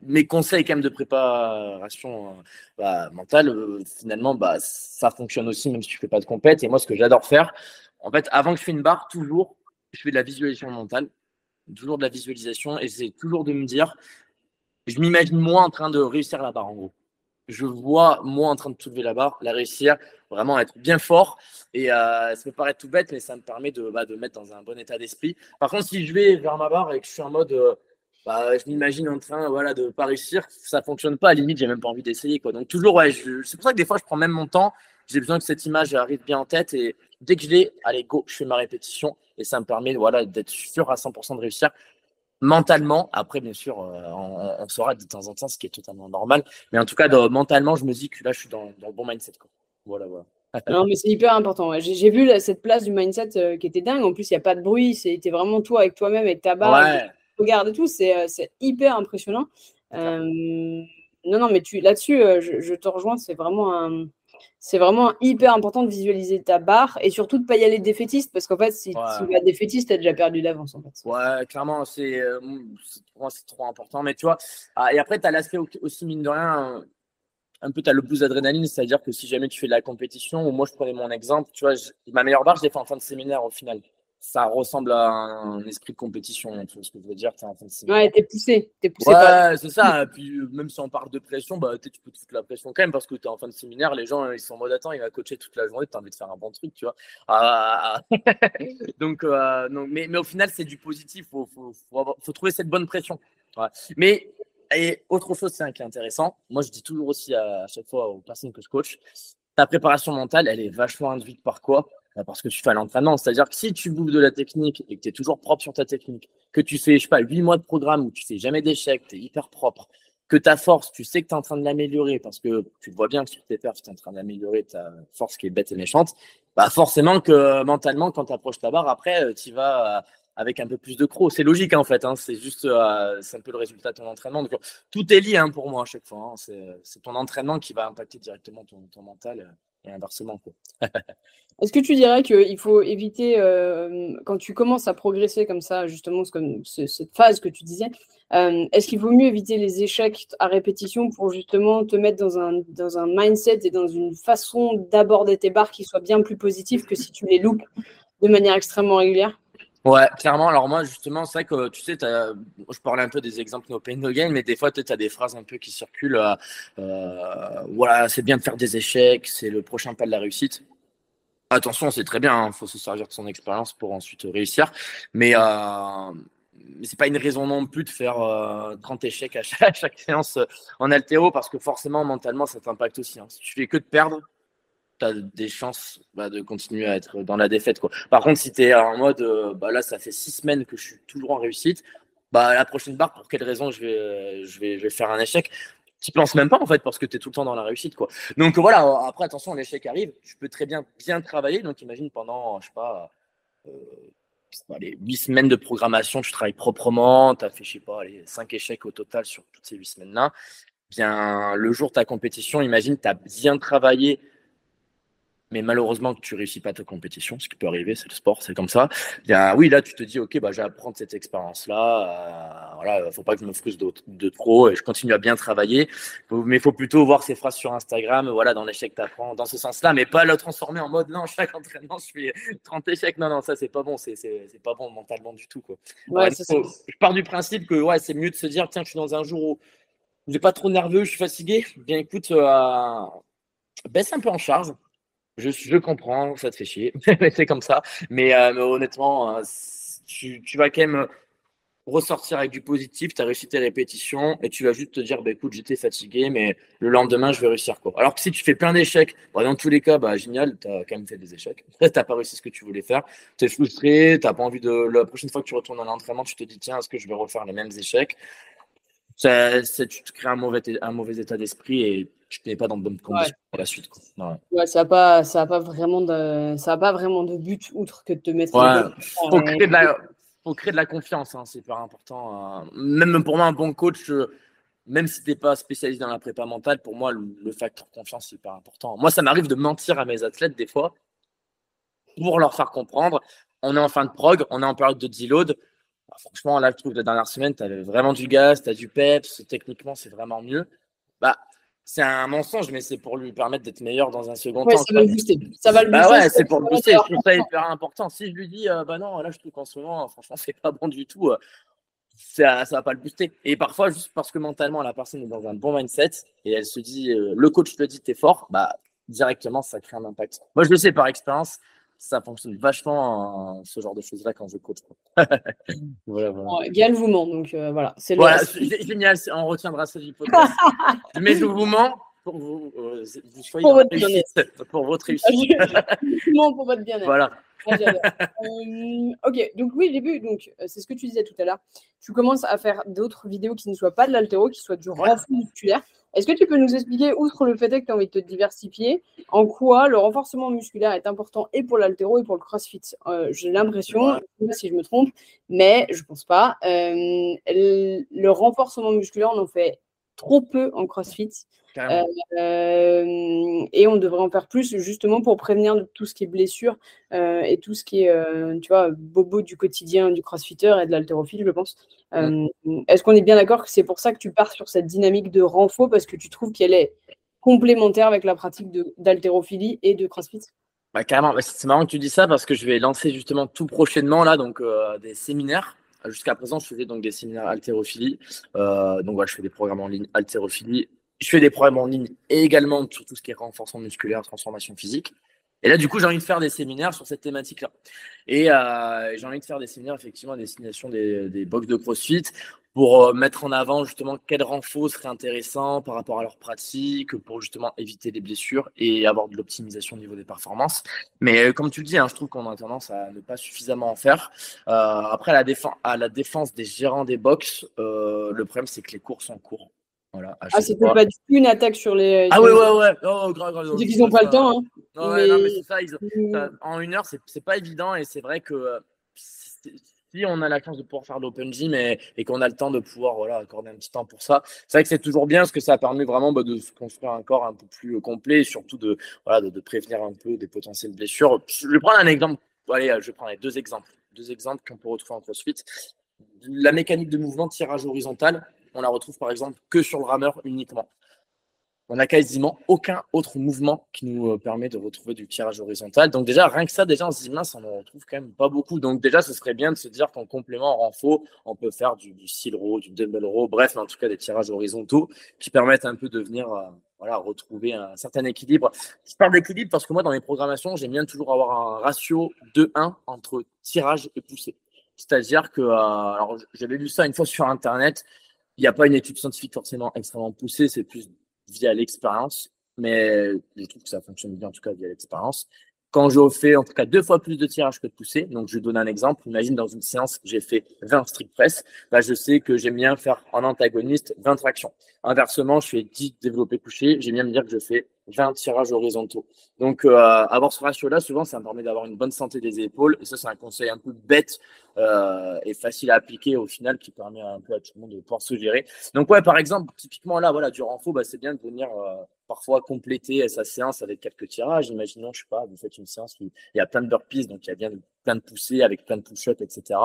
mes conseils quand même de préparation euh, bah, mentale, euh, finalement, bah, ça fonctionne aussi même si tu fais pas de compète. Et moi, ce que j'adore faire, en fait, avant que je fais une barre, toujours, je fais de la visualisation mentale, toujours de la visualisation, et c'est toujours de me dire, je m'imagine moi en train de réussir la barre, en gros. Je vois moi en train de soulever la barre, la réussir, vraiment être bien fort. Et euh, ça peut paraître tout bête, mais ça me permet de, bah, de mettre dans un bon état d'esprit. Par contre, si je vais vers ma barre et que je suis en mode bah, je m'imagine en train voilà, de ne pas réussir, ça ne fonctionne pas. À la limite, j'ai même pas envie d'essayer. Quoi. Donc, toujours, ouais, c'est pour ça que des fois, je prends même mon temps. J'ai besoin que cette image arrive bien en tête. Et dès que je l'ai, allez, go, je fais ma répétition. Et ça me permet voilà, d'être sûr à 100% de réussir mentalement. Après, bien sûr, euh, on, saura de temps en temps ce qui est totalement normal. Mais en tout cas, mentalement, je me dis que là, je suis dans, le bon mindset. Quoi. Voilà, voilà. <laughs> non, mais c'est hyper important. J'ai vu cette place du mindset euh, qui était dingue. En plus, il n'y a pas de bruit. C'était vraiment toi avec toi-même, avec ta barre. Ouais regarde et tout, c'est euh, hyper impressionnant. Euh, non, non, mais là-dessus, euh, je, te rejoins, c'est vraiment un. C'est vraiment hyper important de visualiser ta barre et surtout de ne pas y aller défaitiste parce qu'en fait, si tu vas défaitiste, tu as déjà perdu d'avance. En fait. Ouais, clairement, c'est c'est trop important. Mais tu vois, ah, et après, tu as l'aspect aussi, mine de rien, un peu, tu as le boost d'adrénaline, c'est-à-dire que si jamais tu fais de la compétition, ou moi je prenais mon exemple, tu vois, ma meilleure barre, je l'ai fait en fin de séminaire au final ça ressemble à un esprit de compétition. Tu vois ce que je veux dire es en Ouais, t'es poussé. Es poussé ouais, c'est ça. Puis euh, même si on parle de pression, bah, tu peux te foutre la pression quand même parce que tu es en fin de séminaire. Les gens, ils sont en mode attends, il va coacher toute la journée. Tu as envie de faire un bon truc, tu vois. Ah, ah, ah. <laughs> donc, euh, mais, mais au final, c'est du positif. Il faut, faut, faut, trouver cette bonne pression. Mais et autre chose c'est qui est intéressant, moi je dis toujours aussi à, à chaque fois aux personnes que je coach, ta préparation mentale, elle est vachement induite par quoi? Parce que tu fais l'entraînement. C'est-à-dire que si tu bouffes de la technique et que tu es toujours propre sur ta technique, que tu fais, je sais pas, 8 mois de programme où tu fais jamais d'échec, tu es hyper propre, que ta force, tu sais que tu es en train de l'améliorer parce que tu vois bien que sur tes perfs, tu es en train d'améliorer ta force qui est bête et méchante, bah forcément que mentalement, quand tu approches ta barre, après, euh, tu vas euh, avec un peu plus de crocs. C'est logique en fait, hein. c'est juste euh, c'est un peu le résultat de ton entraînement. Donc, tout est lié hein, pour moi à chaque fois. Hein. C'est ton entraînement qui va impacter directement ton mental Est-ce que tu dirais qu'il faut éviter, euh, quand tu commences à progresser comme ça, justement, comme cette phase que tu disais, euh, est-ce qu'il vaut mieux éviter les échecs à répétition pour justement te mettre dans un, dans un mindset et dans une façon d'aborder tes barres qui soit bien plus positive que si tu les loupes de manière extrêmement régulière? Ouais, clairement. Alors moi, justement, c'est vrai que tu sais, je parlais un peu des exemples no pain no gain, mais des fois, tu as des phrases un peu qui circulent. Euh, euh, voilà, c'est bien de faire des échecs, c'est le prochain pas de la réussite. Attention, c'est très bien, il hein, faut se servir de son expérience pour ensuite réussir. Mais, euh, c'est pas une raison non plus de faire 30 échecs <laughs> à chaque, séance en altéro, parce que forcément, mentalement, ça t'impacte aussi. Hein. Si tu fais que de perdre, as des chances bah, de continuer à être dans la défaite. Quoi. Par contre, si tu es en mode, euh, bah, là, ça fait six semaines que je suis toujours en réussite, bah, la prochaine barre, pour quelle raison je vais, je vais, je vais faire un échec? Tu penses même pas en fait parce que tu es tout le temps dans la réussite quoi. Donc voilà, après attention, l'échec arrive, tu peux très bien bien travailler. Donc imagine pendant, je sais pas, euh, les 8 semaines de programmation, tu travailles proprement, tu as fait, je sais pas, les 5 échecs au total sur toutes ces 8 semaines-là. Bien, le jour de ta compétition, imagine, tu as bien travaillé mais malheureusement que tu réussis pas ta compétition, ce qui peut arriver, c'est le sport, c'est comme ça. A, oui, là, tu te dis, ok, bah, je vais apprendre cette expérience-là. Euh, voilà, faut pas que je me frustre de, de, trop et je continue à bien travailler. mais il faut plutôt voir ces phrases sur Instagram, voilà, dans l'échec, tu apprends dans ce sens-là, mais pas le transformer en mode, non, <laughs> chaque entraînement, je fais 30 échecs. Non, non, ça, c'est pas bon, c'est pas bon mentalement du tout, quoi. je pars du principe que, ouais, c'est mieux de se dire, tiens, je suis dans un jour où j'ai pas trop nerveux, je suis fatigué. Bien, écoute, euh, baisse un peu en charge Je, comprends, ça te fait chier, <laughs> c'est comme ça. Mais, mais honnêtement, tu, tu, vas quand même ressortir avec du positif, tu as réussi tes répétitions et tu vas juste te dire bah, écoute, j'étais fatigué, mais le lendemain, je vais réussir. Quoi. Alors que si tu fais plein d'échecs, bah, dans tous les cas, bah, génial, tu as quand même fait des échecs. <laughs> tu n'as pas réussi ce que tu voulais faire, tu es frustré, tu n'as pas envie de. La prochaine fois que tu retournes à l'entraînement, tu te dis tiens, est-ce que je vais refaire les mêmes échecs? Ça, Tu te crées un mauvais, un mauvais état d'esprit et tu n'es pas dans de bonnes conditions pour la suite. Ouais. ça n'a pas, ça a pas, vraiment de, ça a pas vraiment de but outre que de te mettre. Ouais, faut créer de la faut créer de la confiance, hein, c'est hyper important. Euh. Même pour moi, un bon coach, euh, même si tu n'es pas spécialisé dans la prépa mentale, pour moi, le, facteur confiance, c'est hyper important. Moi, ça m'arrive de mentir à mes athlètes des fois pour leur faire comprendre. On est en fin de prog, on est en période de deload. Bah, franchement, là, je trouve que la dernière semaine, tu avais vraiment du gaz, tu as du peps, techniquement, c'est vraiment mieux. Bah, c'est un mensonge, mais c'est pour lui permettre d'être meilleur dans un second temps. Ça va, le booster. ça va le bah ouais, c'est pour le booster. Je trouve ça hyper important. Si je lui dis, euh, bah non, là, je trouve qu'en ce moment, franchement, <laughs> c'est pas bon du tout, euh, ça, ça va pas le booster. Et parfois, juste parce que mentalement, la personne est dans un bon mindset et elle se dit, euh, le coach te dit, t'es fort, bah directement, ça crée un impact. Moi, je le sais par expérience ça fonctionne vachement ce genre de choses là quand je coach. <laughs> voilà, voilà. Gaël vous ment, donc euh, voilà. C'est voilà, génial, on retiendra ce podcast. <laughs> Mais je vous mens pour vous, euh, vous soyez pour votre réussite, pour votre réussite. <laughs> pour votre bien-être. Voilà. Ah, euh, ok, donc oui, j'ai vu, donc c'est ce que tu disais tout à l'heure. Tu commences à faire d'autres vidéos qui ne soient pas de l'altéro, qui soient du renfort musculaire. Est-ce que tu peux nous expliquer, outre le fait que tu as envie de te diversifier, en quoi le renforcement musculaire est important et pour l'altéro et pour le crossfit? Euh, J'ai l'impression, si je me trompe, mais je ne pense pas. Euh, le renforcement musculaire, on en fait trop peu en crossfit. Euh, et on devrait en faire plus justement pour prévenir tout ce qui est blessure euh, et tout ce qui est, euh, tu vois, bobo du quotidien du crossfitter et de l'haltérophile, je pense. Est-ce qu'on est bien d'accord que c'est pour ça que tu pars sur cette dynamique de renfort parce que tu trouves qu'elle est complémentaire avec la pratique d'haltérophilie et de crossfit? Bah, carrément, bah, c'est marrant que tu dis ça parce que je vais lancer justement tout prochainement là donc des séminaires. Jusqu'à présent, je faisais donc des séminaires haltérophilie. donc voilà, je fais des programmes en ligne haltérophilie je fais des programmes en ligne et également sur tout ce qui est renforcement musculaire, transformation physique. Et là, du coup, j'ai envie de faire des séminaires sur cette thématique-là. Et euh, j'ai envie de faire des séminaires, effectivement, à destination des, box de CrossFit pour euh, mettre en avant justement quel renfort serait intéressant par rapport à leur pratique, pour justement éviter les blessures et avoir de l'optimisation au niveau des performances. Mais euh, comme tu le dis, hein, je trouve qu'on a tendance à ne pas suffisamment en faire. après, à la, à la défense des gérants des box, le problème, c'est que les cours sont courts. Voilà, ah, c'était pas du tout une attaque sur les. Ah ouais, ouais, ouais. Oh, grave, grave. Ils qu'ils n'ont pas le temps. Hein. Non, mais... non, mais c'est ça, mmh. En une heure, c'est pas évident et c'est vrai que euh, si on a la chance de pouvoir faire l'open gym et, et qu'on a le temps de pouvoir voilà, accorder un petit temps pour ça, c'est vrai que c'est toujours bien parce que ça permet vraiment bah, de se construire un corps un peu plus euh, complet et surtout de, voilà, de, de, prévenir un peu des potentielles blessures. Je vais prendre un exemple. Allez, je vais prendre deux exemples. Deux exemples qu'on peut retrouver en CrossFit. La mécanique de mouvement tirage horizontal, on la retrouve par exemple que sur le rameur uniquement. On n'a quasiment aucun autre mouvement qui nous euh, permet de retrouver du tirage horizontal. Donc déjà, rien que ça, déjà, on se dit, mince, on en retrouve quand même pas beaucoup. Donc déjà, ce serait bien de se dire qu'en complément, en faux, on peut faire du, du seal row, du dumbbell row, bref, en tout cas des tirages horizontaux qui permettent un peu de venir euh, voilà, retrouver un certain équilibre. Je parle d'équilibre parce que moi, dans mes programmations, j'aime bien toujours avoir un ratio de 1 entre tirage et poussée. C'est-à-dire que, euh, alors j'avais lu ça une fois sur Internet, il n'y a pas une étude scientifique forcément extrêmement poussée, c'est plus via l'expérience, mais je trouve que ça fonctionne bien en tout cas via l'expérience. Quand je fais en tout cas deux fois plus de tirage que de poussée, donc je donne un exemple, imagine dans une séance j'ai fait 20 strict press, bah je sais que j'aime bien faire en antagoniste 20 tractions. Inversement, je fais 10 développés couchés, j'aime bien me dire que je fais 20 tirages horizontaux. Donc, euh, avoir ce ratio-là, souvent, ça me permet d'avoir une bonne santé des épaules. Et ça, c'est un conseil un peu bête euh, et facile à appliquer au final qui permet un peu à tout le monde de pouvoir se gérer. Donc, ouais, par exemple, typiquement là, voilà, du renfort, bah, c'est bien de venir euh, parfois compléter sa séance avec quelques tirages. Imaginons, je sais pas, vous faites une séance où il y a plein de burpees, donc il y a bien plein de poussées avec plein de push-ups, etc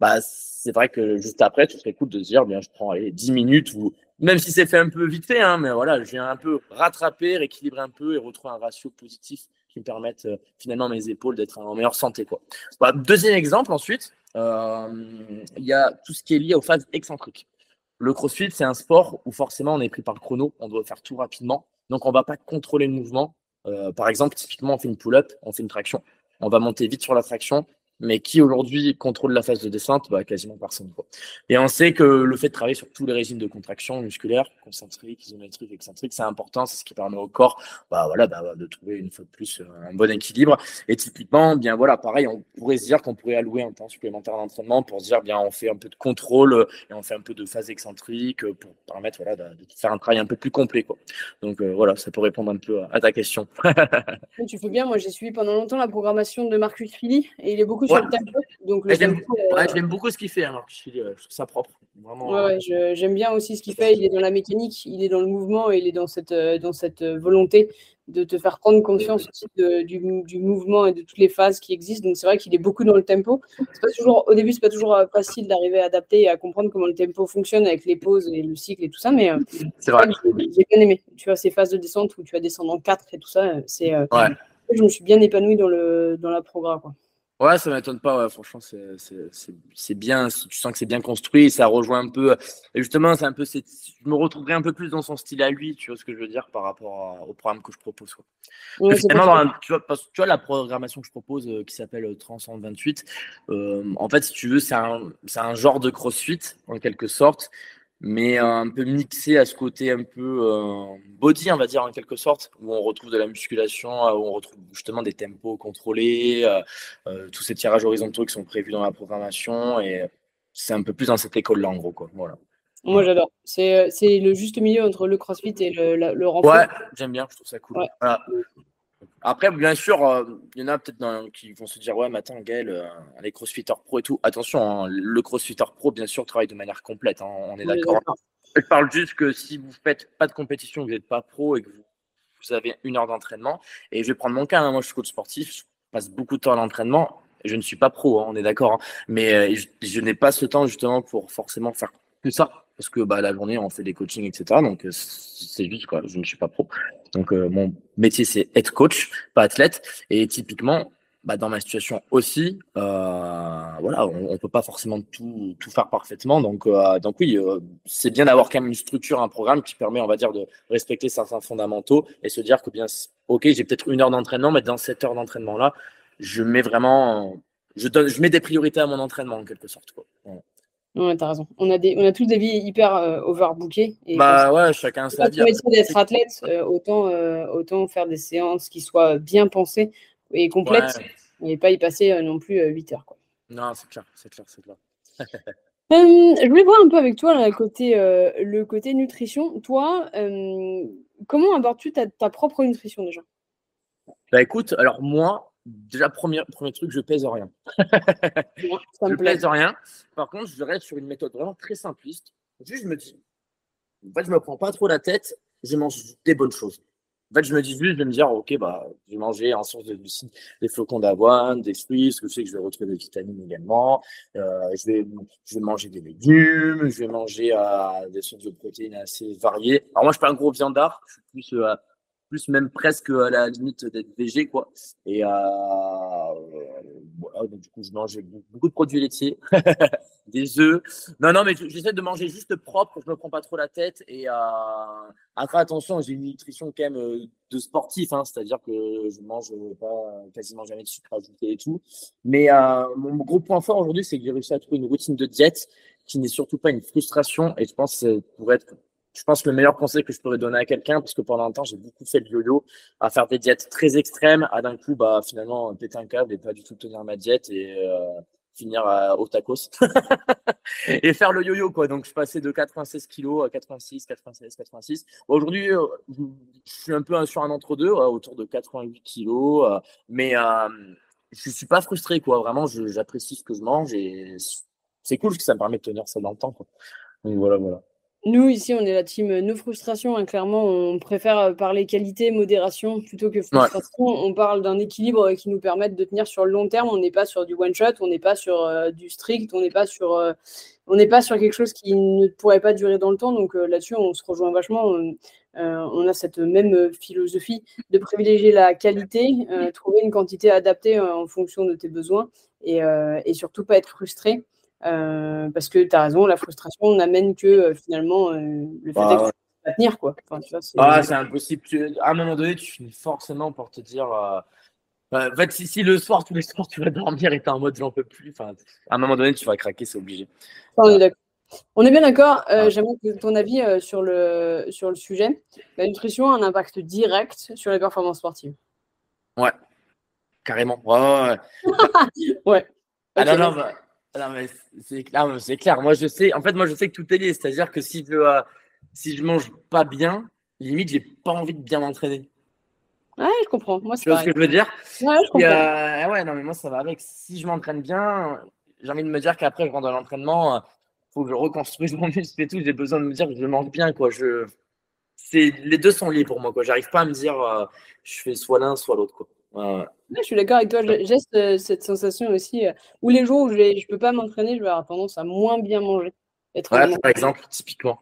bah, c'est vrai que juste après, tu serais cool de se dire, bien, je prends allez, 10 minutes ou même si c'est fait un peu vite fait, hein, mais voilà, je viens un peu rattraper, rééquilibrer un peu et retrouver un ratio positif qui me permette euh, finalement mes épaules d'être en meilleure santé. Deuxième exemple ensuite, euh, il y a tout ce qui est lié aux phases excentriques. Le crossfit, c'est un sport où forcément on est pris par le chrono, on doit faire tout rapidement, donc on ne va pas contrôler le mouvement par exemple, typiquement, on fait une pull-up, on fait une traction. On va monter vite sur la traction. Mais qui aujourd'hui contrôle la phase de descente bah, Quasiment personne. Quoi. Et on sait que le fait de travailler sur tous les régimes de contraction musculaire, concentrique, isométrique, excentrique, c'est important. C'est ce qui permet au corps bah, voilà, bah, de trouver une fois de plus un bon équilibre. Et typiquement, bien voilà, pareil, on pourrait se dire qu'on pourrait allouer un temps supplémentaire d'entraînement pour se dire bien on fait un peu de contrôle et on fait un peu de phase excentrique pour permettre voilà, de, faire un travail un peu plus complet. Quoi. Donc euh, voilà, ça peut répondre un peu à, ta question. <laughs> tu fais bien, moi j'ai suivi pendant longtemps la programmation de Marcus Philly et il est beaucoup donc, j'aime beaucoup ce qu'il fait. Hein, je, trouve ça propre. Vraiment. j'aime bien aussi ce qu'il fait. Il est dans la mécanique, il est dans le mouvement et il est dans cette, euh, dans cette euh, volonté de te faire prendre conscience aussi du, du, mouvement et de toutes les phases qui existent. Donc c'est vrai qu'il est beaucoup dans le tempo. Pas toujours, au début, c'est pas toujours euh, facile d'arriver à adapter et à comprendre comment le tempo fonctionne avec les pauses et le cycle et tout ça, mais c'est vrai. J'ai bien aimé. Tu vois ces phases de descente où tu vas descendre en 4 et tout ça, c'est. Je me suis bien épanoui dans le dans la programme. Quoi. Ouais, ça m'étonne pas. franchement, c'est bien. Tu sens que c'est bien construit. Ça rejoint un peu. Et justement, c'est un peu. Je me retrouverai un peu plus dans son style à lui. Tu vois ce que je veux dire par rapport au programme que je propose. Quoi. tu, vois, tu vois, la programmation que je propose euh, qui s'appelle euh, Transcend 28. Euh, en fait, si tu veux, c'est un, un genre de CrossFit en quelque sorte mais un peu mixé à ce côté un peu euh, body, on va dire en quelque sorte, où on retrouve de la musculation, euh, où on retrouve justement des tempos contrôlés, euh, tous ces tirages horizontaux qui sont prévus dans la programmation, et c'est un peu plus dans cette école-là en gros. Quoi. Voilà. Moi j'adore. C'est le juste milieu entre le crossfit et le, le renfort. Ouais, j'aime bien, je trouve ça cool. Voilà. Après, bien sûr, euh, il y en a peut-être qui vont se dire Ouais, mais attends, Gaël, euh, les crossfitters pro et tout. Attention, hein, le crossfitter pro, bien sûr, travaille de manière complète. Hein, on est d'accord. Je parle juste que si vous faites pas de compétition, vous n'êtes pas pro et que vous, avez une heure d'entraînement, et je vais prendre mon cas, hein, moi je suis coach sportif, je passe beaucoup de temps à l'entraînement, je ne suis pas pro, on est d'accord, mais euh, je n'ai pas ce temps justement pour forcément faire que ça parce que bah, la journée, on fait des coachings, etc. Donc, euh, c'est juste, quoi. Je ne suis pas pro. Donc, euh, mon métier, c'est être coach, pas athlète. Et typiquement, bah, dans ma situation aussi, euh, voilà, on ne peut pas forcément tout, tout faire parfaitement. Donc, donc oui, c'est bien d'avoir quand même une structure, un programme qui permet, on va dire, de respecter certains fondamentaux et se dire que bien, ok, j'ai peut-être une heure d'entraînement, mais dans cette heure d'entraînement-là, je mets vraiment, je, donne, je mets des priorités à mon entraînement en quelque sorte. Quoi. Ouais, t'as raison. On a, des, on a tous des vies hyper euh, overbookées. Et bah ouais, chacun sa vie. d'être athlète, euh, autant, euh, autant faire des séances qui soient bien pensées et complètes et pas y passer non plus 8 heures. Quoi. Non, c'est clair, c'est clair, c'est clair. <laughs> je voulais voir un peu avec toi le, côté, le côté nutrition. Toi, comment abordes-tu ta, ta propre nutrition déjà? Bah écoute, alors moi, déjà, premier, premier truc, je pèse rien. je <laughs> pèse rien. Par contre, je reste sur une méthode vraiment très simpliste. Juste, je me dis, en fait, je me prends pas trop la tête, je mange des bonnes choses. En fait, je me dis juste, je vais me dire, ok, bah, je vais manger en source de glucides des flocons d'avoine, des fruits, parce que je sais que je vais retrouver des vitamines également. Euh, je, vais, je vais manger des légumes, je vais manger euh, des sources de protéines assez variées. Alors moi, je suis pas un gros viandard, je suis plus euh, plus même presque à la limite d'être végé quoi. Et euh, voilà donc du coup je mange beaucoup de produits laitiers <laughs> des œufs. Non non mais j'essaie de manger juste propre je me prends pas trop la tête. Et euh, après attention j'ai une nutrition quand même euh, de sportif hein, c'est à dire que je mange pas quasiment jamais de sucre ajouté et tout. Mais euh, mon gros point fort aujourd'hui c'est que j'ai réussi à trouver une routine de diète qui n'est surtout pas une frustration. Et je pense que pour être je pense que le meilleur conseil que je pourrais donner à quelqu'un, parce que pendant un temps, j'ai beaucoup fait le yo-yo, à faire des diètes très extrêmes, à d'un coup, bah, finalement, péter un câble et pas du tout tenir ma diète et euh, finir au tacos. <laughs> et faire le yo-yo, quoi. Donc, je passais de 96 kilos à 86, 96, 86. Aujourd'hui, euh, je suis un peu sur un entre-deux, autour de 88 kilos, euh, mais je suis pas frustré, quoi. Vraiment, j'apprécie ce que je mange et c'est cool parce que ça me permet de tenir ça dans le temps, quoi. Donc, voilà, voilà. Nous, ici, on est la team euh, nos frustrations. Hein. Clairement, on préfère euh, parler qualité, modération plutôt que frustration. On parle d'un équilibre qui nous permette de tenir sur le long terme. On n'est pas sur du one shot, on n'est pas sur euh, du strict, on n'est pas sur, on n'est pas sur quelque chose qui ne pourrait pas durer dans le temps. Donc là-dessus, on se rejoint vachement. on a cette même philosophie de privilégier la qualité, trouver une quantité adaptée en fonction de tes besoins et, et surtout pas être frustré. Euh, parce que tu as raison, la frustration n'amène que euh, finalement euh, le fait bah, pas tenir, quoi. ah, c'est impossible. à un moment donné, tu finis forcément pour te dire. Euh, en fait, si, le soir, tous les soirs, tu vas dormir et tu es en mode j'en peux plus, enfin, à un moment donné, tu vas craquer, c'est obligé. On est d'accord. On est bien d'accord. Euh, J'aimerais ton avis euh, sur, le, sur le sujet. La nutrition a un impact direct sur les performances sportives. Ouais, carrément. Ouais. ouais. <laughs> Ah non, non, bah, c'est clair, c'est clair. Moi, je sais, en fait, moi, je sais que tout est lié. C'est-à-dire que si je, euh, si je mange pas bien, limite, j'ai pas envie de bien m'entraîner. Ouais, je comprends. Moi, tu vois ce que je veux dire? Ouais, je comprends. Euh, ouais, non, mais moi, ça va avec. Si je m'entraîne bien, j'ai envie de me dire qu'après, je rentre dans l'entraînement, il euh, faut que je reconstruise <laughs> mon muscle et tout. J'ai besoin de me dire que je mange bien, quoi. Je... Les deux sont liés pour moi, quoi. J'arrive pas à me dire, je fais soit l'un, soit l'autre, quoi je suis d'accord avec toi. J'ai cette sensation aussi euh, où les jours où je ne peux pas m'entraîner, je vais avoir tendance à moins bien manger. par exemple, typiquement.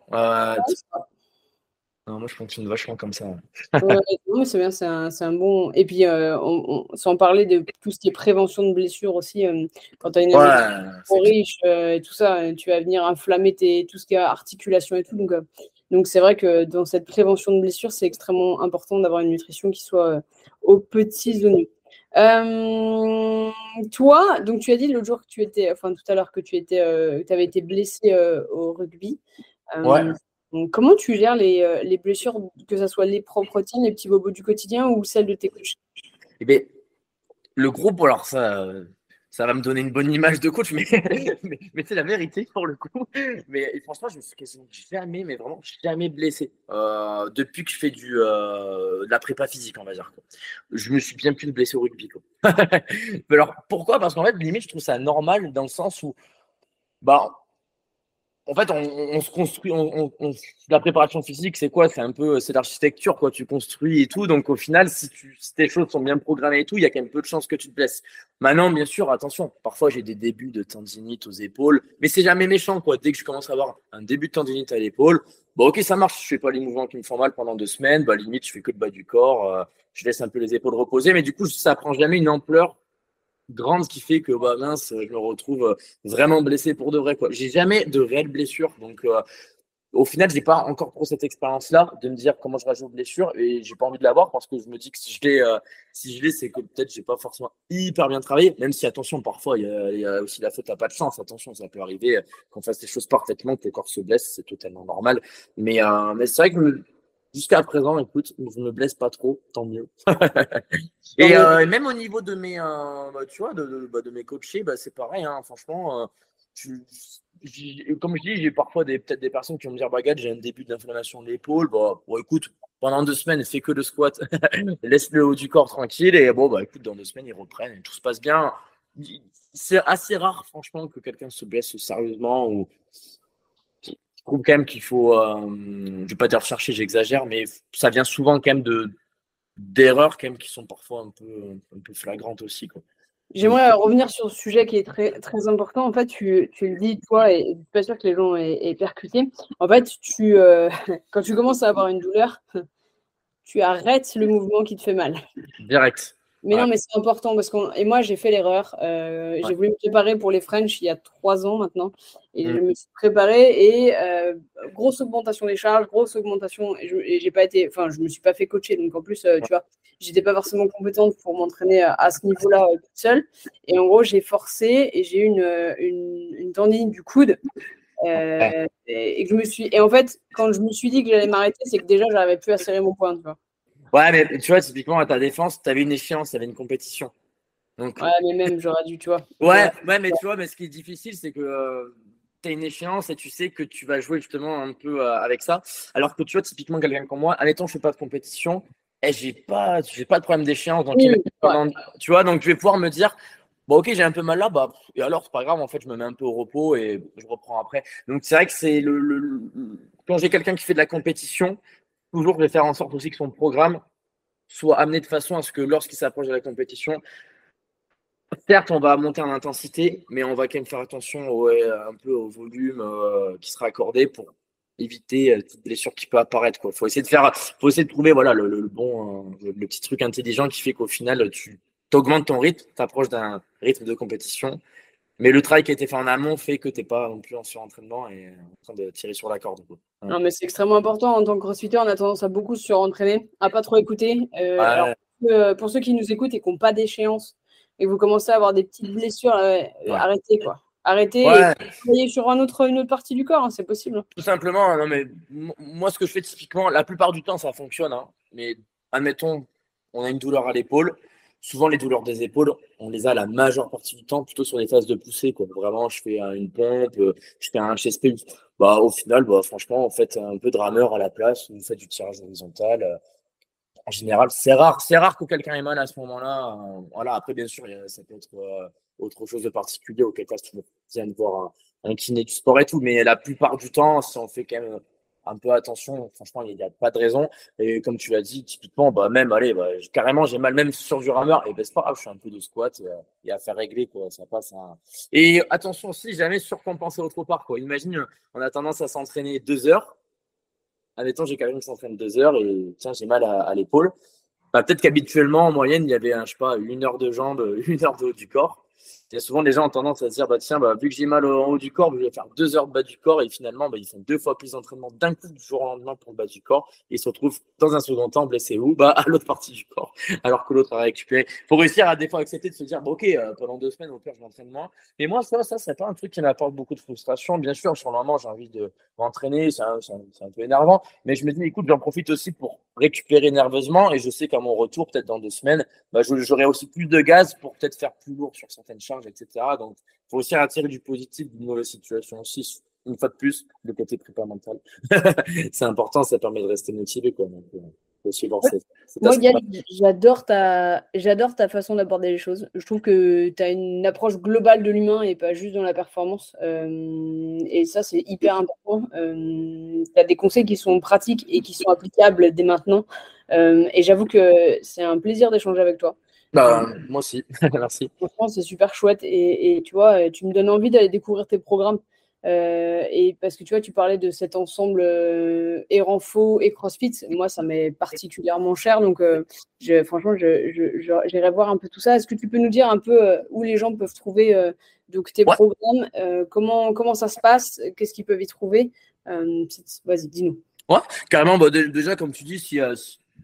non, moi, je fonctionne vachement comme ça. c'est bien, c'est un, bon. Et puis, euh, sans parler de tout ce qui est prévention de blessures aussi, euh, quand tu as une ouais, riche et tout ça, tu vas venir inflammer tes, tout ce qui est articulation et tout. Donc, donc c'est vrai que dans cette prévention de blessures, c'est extrêmement important d'avoir une nutrition qui soit aux petits oignons. Euh, toi, donc tu as dit l'autre jour que tu étais, enfin tout à l'heure que tu étais, euh, avais été blessé euh, au rugby. ouais. comment tu gères les, les, blessures, que ce soit les propres routines, les petits bobos du quotidien ou celles de tes coachs? Eh bien, Le groupe, alors ça, ça va me donner une bonne image de coach, mais, <laughs> <laughs> mais, c'est la vérité pour le coup. Mais franchement, je me suis quasiment jamais, mais vraiment jamais blessé euh, depuis que je fais du, euh, de la prépa physique, on va dire. Quoi. Je me suis bien plus blessé au rugby. Quoi. <laughs> alors pourquoi? Parce qu'en fait, limite, je trouve ça normal dans le sens où, bah, en fait, on, se construit. la préparation physique, c'est quoi? C'est un peu, c'est l'architecture, quoi. Tu construis et tout. Donc, au final, si, tu, tes choses sont bien programmées et tout, il y a quand même peu de chances que tu te blesses. Maintenant, bien sûr, attention. Parfois, j'ai des débuts de tendinite aux épaules, mais c'est jamais méchant, quoi. Dès que je commence à avoir un début de tendinite à l'épaule, bon, ok, ça marche. Je fais pas les mouvements qui me font mal pendant deux semaines. Bah, limite, je fais que le bas du corps. Euh, je laisse un peu les épaules reposer, mais du coup, ça prend jamais une ampleur grande qui fait que bah, mince, je me retrouve euh, vraiment blessé pour de vrai. Quoi. J'ai jamais de réelles blessures. Donc, euh, au final, j'ai pas encore trop cette expérience-là de me dire comment je rajoute blessure et j'ai pas envie de l'avoir parce que je me dis que si je l'ai, euh, si je l'ai, c'est que peut-être j'ai pas forcément hyper bien travaillé. Même si attention, parfois il y, a, aussi la faute à pas de chance. Attention, ça peut arriver qu'on fasse des choses parfaitement, que le corps se blesse, c'est totalement normal. Mais, mais c'est vrai que jusqu'à présent, écoute, je me blesse pas trop, tant mieux. <laughs> Euh, et, même au niveau de mes, euh, bah, tu vois, de, bah, de, mes coachés, bah, c'est pareil. Hein, franchement, euh, comme je dis, j'ai parfois des, peut-être des personnes qui vont me dire, baguette, j'ai un début d'inflammation de l'épaule. Bah, bon, écoute, pendant deux semaines, fais que le squat, <laughs> laisse le haut du corps tranquille. Et bon, bah, écoute, dans deux semaines, ils reprennent et tout se passe bien. C'est assez rare, franchement, que quelqu'un se blesse sérieusement ou trouve quand même qu'il faut, euh, je ne vais pas dire chercher, j'exagère, mais ça vient souvent quand même de d'erreurs quand même qui sont parfois un peu, un peu flagrantes aussi. Quoi. J'aimerais revenir sur ce sujet qui est très, très important. En fait, tu, tu le dis, toi, et je suis pas sûr que les gens aient, percuté. En fait, tu, euh, <laughs> quand tu commences à avoir une douleur, tu arrêtes le mouvement qui te fait mal. Direct. Mais non, mais c'est important parce que et moi j'ai fait l'erreur. Euh, j'ai voulu me préparer pour les French il y a trois ans maintenant et je mm. me suis préparée et euh, grosse augmentation des charges, grosse augmentation et j'ai pas été, enfin je me suis pas fait coacher donc en plus euh, tu vois j'étais pas forcément compétente pour m'entraîner à, ce niveau-là toute seule et en gros j'ai forcé et j'ai eu une, une, une tendine du coude et, et, je me suis et en fait quand je me suis dit que j'allais m'arrêter c'est que déjà j'arrivais plus à serrer mon poing tu vois. Ouais, mais tu vois, typiquement, à ta défense, tu avais une échéance, tu avais une compétition. Donc... Ouais, mais même, j'aurais dû, tu vois. Ouais, ouais, mais tu vois, mais ce qui est difficile, c'est que euh, tu as une échéance et tu sais que tu vas jouer justement un peu euh, avec ça. Alors que tu vois, typiquement, quelqu'un comme moi, admettons, je fais pas de compétition et j'ai pas, pas de problème d'échéance. Donc, tu vois, donc je vais pouvoir me dire, bon, ok, j'ai un peu mal là, bah, et alors, c'est pas grave, en fait, je me mets un peu au repos et je reprends après. Donc, c'est vrai que c'est le, le, quand j'ai quelqu'un qui fait de la compétition, toujours, je vais faire en sorte aussi que son programme soit amené de façon à ce que lorsqu'il s'approche de la compétition, certes, on va monter en intensité, mais on va quand même faire attention un peu au volume euh, qui sera accordé pour éviter euh, toute blessure qui peut apparaître. Il faut essayer de faire, faut essayer de trouver voilà, le, bon, euh, le petit truc intelligent qui fait qu'au final, tu augmentes ton rythme, tu approches d'un rythme de compétition Mais le travail qui a été fait en amont fait que tu n'es pas non plus en surentraînement et en train de tirer sur la corde. Non, mais c'est extrêmement important. En tant que crossfitter, on a tendance à beaucoup se surentraîner, à pas trop écouter. Euh, pour ceux qui nous écoutent et qui n'ont pas d'échéance et vous commencez à avoir des petites blessures, arrêtez quoi. Arrêtez et travaillez sur un autre, une autre partie du corps, hein, c'est possible. Tout simplement, non, mais moi ce que je fais typiquement, la plupart du temps ça fonctionne, hein, mais admettons, on a une douleur à l'épaule souvent les douleurs des épaules, on les a la majeure partie du temps plutôt sur les phases de poussée. Quoi. Vraiment, je fais une pompe, euh, je fais un chest Bah, au final, bah, franchement, en fait un peu de rameur à la place, vous faites du tirage horizontal. Euh, en général, c'est rare, c'est rare que quelqu'un ait mal à ce moment-là. Euh, voilà. Après, bien sûr, ça peut être autre chose de particulier auquel cas tu viens de voir un, un, kiné du sport et tout. Mais la plupart du temps, si on fait quand même un peu attention. Franchement, il n'y a pas de raison. Et comme tu l'as dit, typiquement, bah, même, allez, bah, carrément, j'ai mal même sur du rameur. Et ben, c'est pas grave, je fais un peu de squat et, à faire régler, quoi. Ça passe. Et attention aussi, jamais surcompenser autre part, quoi. Imagine, on a tendance à s'entraîner deux heures. Admettons, j'ai quand même s'entraîne deux heures et tiens, j'ai mal à, l'épaule. Bah, peut-être qu'habituellement, en moyenne, il y avait, je sais pas, une heure de jambes, <laughs> une heure de haut du corps. Et souvent, les gens ont tendance à se dire, bah, tiens, bah, vu que j'ai mal au haut du corps, je vais faire deux heures de bas du corps. Et finalement, bah, ils font deux fois plus d'entraînement d'un coup du jour au lendemain pour le bas du corps. Et ils se retrouvent dans un second temps blessés où bah, À l'autre partie du corps, <laughs> alors que l'autre a récupéré. Il faut réussir à des fois accepter de se dire, bah, OK, euh, pendant deux semaines, au pire, je m'entraîne moins. Mais moi, ça, ça, c'est pas un truc qui m'apporte beaucoup de frustration. Bien sûr, sur le moment, j'ai envie de m'entraîner. C'est un, un, peu énervant. Mais je me dis, écoute, j'en profite aussi pour récupérer nerveusement. Et je sais qu'à mon retour, peut-être dans deux semaines, bah, j'aurai aussi plus de gaz pour peut-être faire plus lourd sur certaines charges, etc. Donc, il faut aussi attirer du positif d'une mauvaise situation aussi. Une fois de plus, le côté prépa mental. <laughs> c'est important, ça permet de rester motivé. Quoi. Euh, moi, j'adore ta, j'adore ta façon d'aborder les choses. Je trouve que tu as une approche globale de l'humain et pas juste dans la performance. Euh, et ça, c'est hyper important. Euh, tu as des conseils qui sont pratiques et qui sont applicables dès maintenant. Euh, et j'avoue que c'est un plaisir d'échanger avec toi. Bah, moi aussi, <laughs> merci. Franchement, c'est super chouette. Et, et, tu vois, tu me donnes envie d'aller découvrir tes programmes. Euh, et parce que tu vois, tu parlais de cet ensemble euh, faux et CrossFit. Moi, ça m'est particulièrement cher. Donc, euh, je, franchement, j'irai voir un peu tout ça. Est-ce que tu peux nous dire un peu euh, où les gens peuvent trouver donc, tes programmes comment, comment ça se passe Qu'est-ce qu'ils peuvent y trouver? Vas-y, dis-nous. Ouais, carrément. Bah, déjà, comme tu dis, si,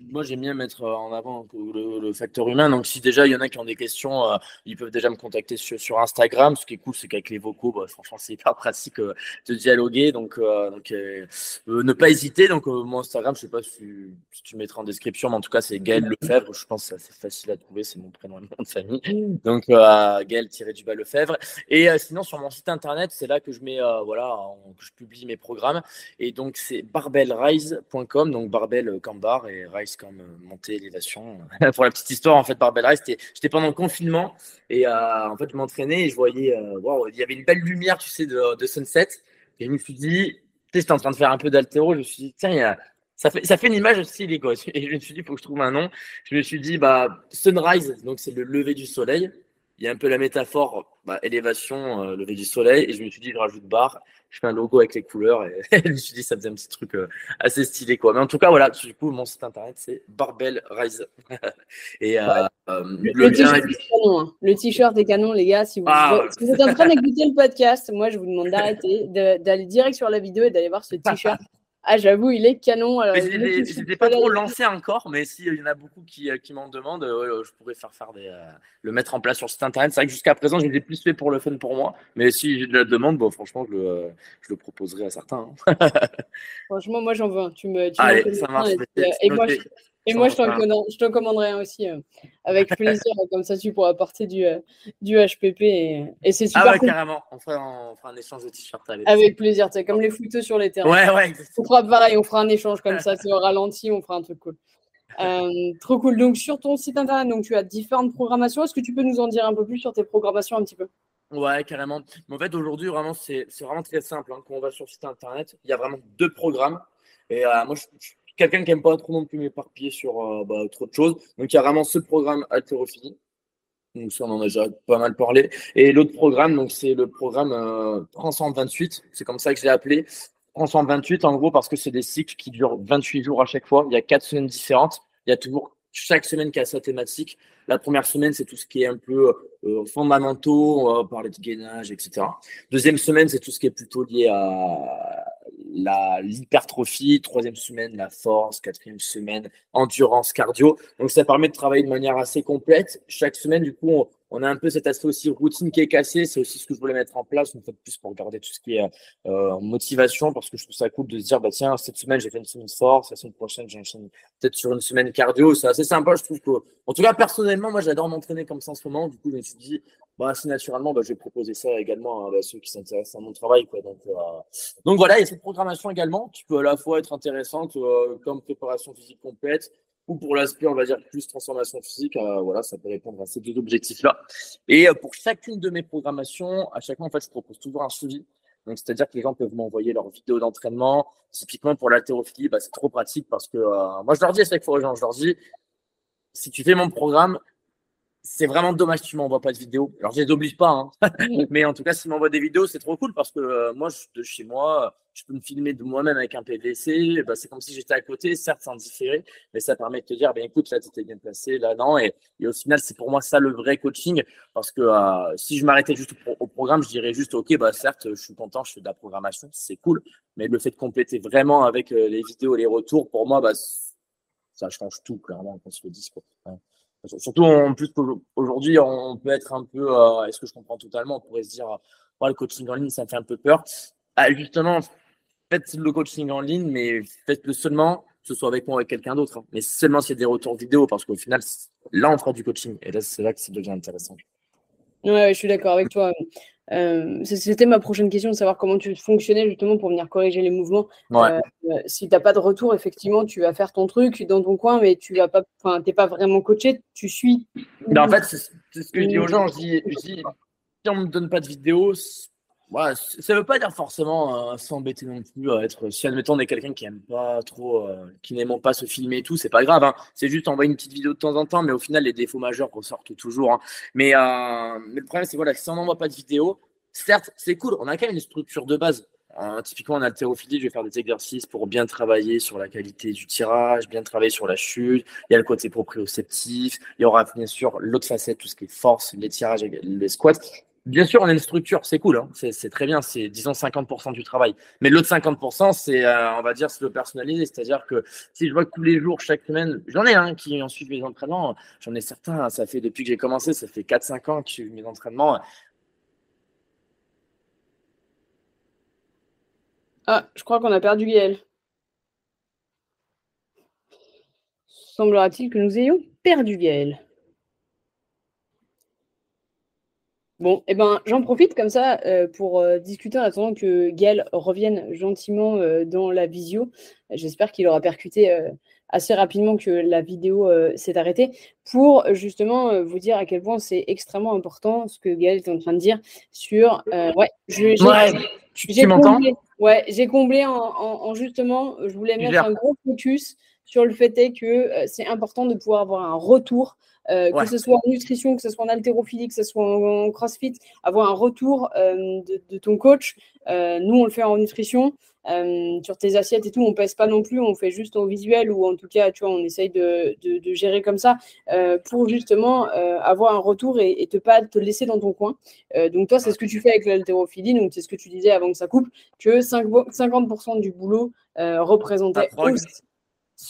moi, j'aime bien mettre euh, en avant le, facteur humain. Donc, si déjà il y en a qui ont des questions, euh, ils peuvent déjà me contacter sur, Instagram. Ce qui est cool, c'est qu'avec les vocaux, bah, franchement, c'est hyper <laughs> pratique euh, de dialoguer. Donc, donc ne pas hésiter. Donc, mon Instagram, je sais pas si, tu mettras en description, mais en tout cas, c'est Gaël Lefebvre. Je pense que c'est facile à trouver. C'est mon prénom et mon nom de famille. Donc, Gaël-du-bas Lefebvre. Et sinon, sur mon site internet, c'est là que je mets, voilà, que je publie mes programmes. Et donc, c'est barbellrise.com. Donc, barbell cambar et rise comme euh, montée, <laughs> élévation. Pour la petite histoire, en fait, Barbell Rise, j'étais pendant le confinement et euh, en fait, je m'entraînais et je voyais, euh, il y avait une belle lumière, tu sais, de, sunset. Et je me suis dit, tu sais, j'étais en train de faire un peu d'altéro, je me suis dit, tiens, ça fait, ça fait une image stylée, quoi. <laughs> Et je me suis dit, il faut que je trouve un nom. Je me suis dit, bah, Sunrise, donc c'est le lever du soleil. Il y a un peu la métaphore, bah, élévation, lever du soleil. Et je me suis dit, je rajoute barre je fais un logo avec les couleurs et, <laughs> je me suis dit ça faisait un petit truc euh, assez stylé quoi. Mais en tout cas voilà, du coup mon site internet c'est Barbell Rise. <laughs> et euh, euh, le, t-shirt est canon les gars. Si vous, ah, si vous êtes en train d'écouter le podcast, moi je vous demande d'arrêter, d'aller direct sur la vidéo et d'aller voir ce t-shirt. <laughs> Ah, j'avoue, il est canon. Alors, n'étais pas trop lancé encore, mais s'il y en a beaucoup qui, euh, qui m'en demandent, euh, je pourrais faire, faire des, euh, le mettre en place sur site internet. C'est vrai que jusqu'à présent, je l'ai plus fait pour le fun pour moi, mais si j'ai de la demande, bon, franchement, je le, je le proposerai à certains. Hein. <laughs> franchement, moi, j'en veux un. Tu me, tu Allez, ça marche. Et, moi, je, et moi, je t'en commanderai un aussi euh, avec plaisir. <laughs> comme ça, tu pourras apporter du, euh, du HPP. Et, et c'est super. Ah ouais, carrément. On fera, on fera, un échange de t-shirts. Avec plaisir. C'est comme les footeux sur les terrains. Ouais, ouais. On fera pareil. On fera un échange comme ça. <laughs> C'est au ralenti. On fera un truc cool. Euh, trop cool. Donc, sur ton site internet, donc, tu as différentes programmations. Est-ce que tu peux nous en dire un peu plus sur tes programmations un petit peu? Ouais, carrément. en fait, aujourd'hui, vraiment, c'est vraiment très simple. Hein. Quand on va sur le site internet, il y a vraiment deux programmes. Et moi, je, quelqu'un qui n'aime pas trop non plus m'éparpiller sur euh, bah, trop de choses. Donc il y a vraiment ce programme haltérophilie. Donc ça, on en a déjà pas mal parlé. Et l'autre programme, donc c'est le programme euh, Transcend 28. C'est comme ça que je l'ai appelé. Transcend 28, en gros, parce que c'est des cycles qui durent 28 jours à chaque fois. Il y a quatre semaines différentes. Il y a toujours chaque semaine qui a sa thématique. La première semaine, c'est tout ce qui est un peu euh, fondamentaux, on va parler de gainage, etc. Deuxième semaine, c'est tout ce qui est plutôt lié à l'hypertrophie. Troisième semaine, la force. Quatrième semaine, endurance, cardio. Donc, ça permet de travailler de manière assez complète. Chaque semaine, du coup, on, on a un peu cet aspect aussi routine qui est cassé. C'est aussi ce que je voulais mettre en place, une fois de plus, pour garder tout ce qui est euh, motivation, parce que je trouve ça cool de se dire, bah tiens, cette semaine, j'ai fait une semaine force, la semaine prochaine, j'enchaîne peut-être sur une semaine cardio. C'est assez sympa, je trouve que, en tout cas, personnellement, moi, j'adore m'entraîner comme ça en ce moment. Du coup, je me suis dit, bah, assez naturellement, bah, je vais proposer ça également à ceux qui s'intéressent à mon travail. Euh, donc voilà, il y a cette programmation également qui peut à la fois être intéressante euh, comme préparation physique complète, ou pour l'aspect, on va dire, plus transformation physique, euh, voilà, ça peut répondre à ces deux objectifs-là. Et euh, pour chacune de mes programmations, à chaque fois, en fait, je propose toujours un suivi. Donc, c'est-à-dire que les gens peuvent m'envoyer leurs vidéos d'entraînement. Typiquement, pour l'haltérophilie, bah, c'est trop pratique parce que euh, moi, je leur dis à chaque fois aux gens, je leur dis, si tu fais mon programme, c'est vraiment dommage que tu m'envoies pas de vidéos. Alors, je les oblige pas, hein. <laughs> mais en tout cas, s'ils m'envoient des vidéos, c'est trop cool parce que euh, moi, je, de chez moi, je peux me filmer de moi-même avec un PVC. Bah, c'est comme si j'étais à côté, certes, sans différé, mais ça permet de te dire, ben écoute, là, tu étais bien placé, là, non. Et, et au final, c'est pour moi ça le vrai coaching parce que euh, si je m'arrêtais juste au, programme, je dirais juste, OK, bah, certes, je suis content, je fais de la programmation, c'est cool, mais le fait de compléter vraiment avec euh, les vidéos, les retours, pour moi, bah, ça change tout, clairement, quand se le discours. Surtout en plus aujourd'hui, on peut être un peu, euh, est-ce que je comprends totalement On pourrait se dire, oh, le coaching en ligne, ça me fait un peu peur. Ah, justement, faites le coaching en ligne, mais faites-le seulement, que ce soit avec moi ou avec quelqu'un d'autre. Hein. Mais seulement s'il y a des retours vidéo, parce qu'au final, là, on fera du coaching. Et là, c'est là que ça devient intéressant. Ouais, je suis d'accord avec toi. Euh, c'était ma prochaine question, de savoir comment tu fonctionnais justement pour venir corriger les mouvements. Euh, si tu n'as pas de retour, effectivement, tu vas faire ton truc dans ton coin, mais tu vas pas, n'es pas vraiment coaché, tu suis. Ben, en fait, c'est ce que je dis aux gens. Je dis, si on ne me donne pas de vidéo, Ouais, ça veut pas dire forcément euh, s'embêter non plus à être. Si admettons on est quelqu'un qui aime pas trop, euh, qui n'aime pas se filmer et tout, c'est pas grave. Hein. C'est juste envoyer une petite vidéo de temps en temps, mais au final les défauts majeurs ressortent toujours. Hein. Mais, euh, mais, le problème c'est voilà, si on n'envoie pas de vidéo, certes c'est cool, on a quand même une structure de base. typiquement en haltérophilie, je vais faire des exercices pour bien travailler sur la qualité du tirage, bien travailler sur la chute. Il y a le côté proprioceptif. Il y aura bien sûr l'autre facette, tout ce qui est force, les tirages, les squats. Bien sûr, on a une structure, c'est cool, hein. c'est très bien, c'est disons 50% du travail. Mais l'autre 50%, c'est, euh, on va dire, c'est le personnalisé. C'est-à-dire que si je vois que tous les jours, chaque semaine, j'en ai un qui en suit mes entraînements, j'en ai certains, ça fait depuis que j'ai commencé, ça fait 4-5 ans que je suis mes entraînements. Ah, je crois qu'on a perdu Gaël. Semblera-t-il que nous ayons perdu Gaël. Bon, eh ben, j'en profite comme ça euh, pour euh, discuter en attendant que Gaël revienne gentiment euh, dans la visio. J'espère qu'il aura percuté assez rapidement que la vidéo s'est arrêtée pour justement vous dire à quel point c'est extrêmement important ce que Gaël est en train de dire sur. ouais, j'ai comblé, ouais, j'ai comblé en, en, justement, je voulais mettre un gros focus sur le fait que c'est important de pouvoir avoir un retour euh, que ce soit en nutrition, que ce soit en haltérophilie, que ce soit en, crossfit, avoir un retour euh, de, ton coach. Euh, nous, on le fait en nutrition. sur tes assiettes et tout, on pèse pas non plus, on fait juste au visuel ou en tout cas, tu vois, on essaye de, de, gérer comme ça pour justement avoir un retour et, et, te pas te laisser dans ton coin. donc toi, c'est ce que tu fais avec l'haltérophilie, donc c'est ce que tu disais avant que ça coupe, que 50% du boulot représentait bah,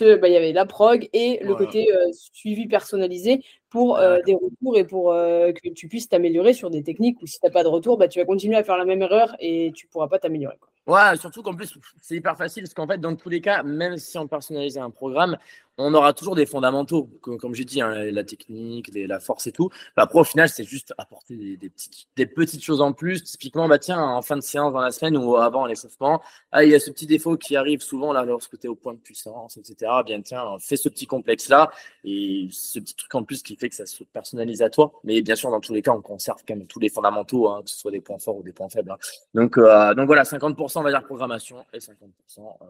il y avait la prog et le côté euh, suivi personnalisé pour euh, des retours et pour euh, que tu puisses t'améliorer sur des techniques où si tu n'as pas de retour, bah, tu vas continuer à faire la même erreur et tu ne pourras pas t'améliorer. Ouais, surtout qu'en plus, c'est hyper facile parce qu'en fait, dans tous les cas, même si on personnalise un programme, on aura toujours des fondamentaux, comme, j'ai dit, hein, la technique, la force et tout. Bah, après, au final, c'est juste apporter des, petites, des petites choses en plus. Typiquement, bah, tiens, en fin de séance dans la semaine ou avant l'échauffement, ah, il y a ce petit défaut qui arrive souvent là lorsque tu es au point de puissance, etc. Bien, tiens, fais ce petit complexe-là et ce petit truc en plus qui fait que ça se personnalise à toi. Mais bien sûr, dans tous les cas, on conserve quand même tous les fondamentaux, hein, que ce soit des points forts ou des points faibles. Hein. Donc, euh, donc voilà, 50% on va dire programmation et 50% euh,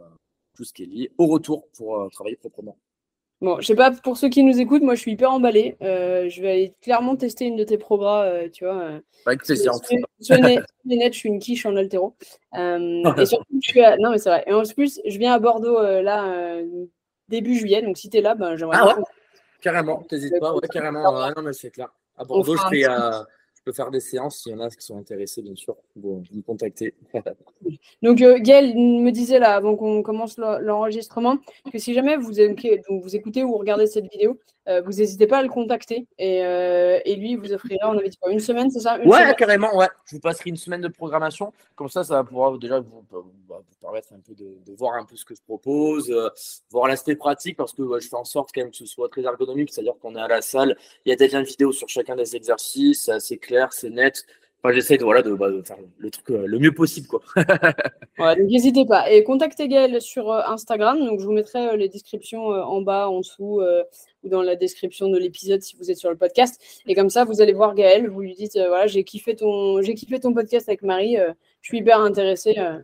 tout ce qui est lié au retour pour euh, travailler proprement. Bon, je sais pas, pour ceux qui nous écoutent, moi je suis hyper emballé. Euh, je vais aller clairement tester une de tes programmes, euh, tu vois. Euh, ouais, sûr. je suis une quiche en altéro. et surtout, je suis à... Non, mais c'est vrai. Et en plus, je viens à Bordeaux là, début juillet, donc si tu es là, ben, j'aimerais ah, ouais? carrément, t'hésites pas, ouais, carrément. Ouais, non, mais c'est clair. À Bordeaux, je fais, je peux faire des séances s'il y en a qui sont intéressés, bien sûr, vous me contacter. <laughs> donc, euh, Gaël me disait là, avant qu'on commence l'enregistrement, que si jamais vous, vous écoutez ou regardez cette vidéo, vous n'hésitez pas à le contacter et, euh, et, lui vous offrira, on avait dit quoi, une semaine, c'est ça? Ouais, carrément, ouais. Je vous passerai une semaine de programmation. Comme ça, ça va pouvoir déjà vous, permettre un peu de, voir un peu ce que je propose, euh, voir l'aspect pratique parce que je fais en sorte quand même que ce soit très ergonomique, c'est-à-dire qu'on est à la salle, il y a des liens vidéo sur chacun des exercices, c'est assez clair, c'est net. J'essaie de, voilà, de, bah, faire le truc le mieux possible. Quoi. <laughs> donc n'hésitez pas. Et contactez Gaël sur Instagram. Donc, je vous mettrai les descriptions en bas, en dessous ou dans la description de l'épisode si vous êtes sur le podcast. Et comme ça, vous allez voir Gaël, vous lui dites, euh, voilà, j'ai kiffé, ton, podcast avec Marie, euh, je suis hyper intéressée. Euh,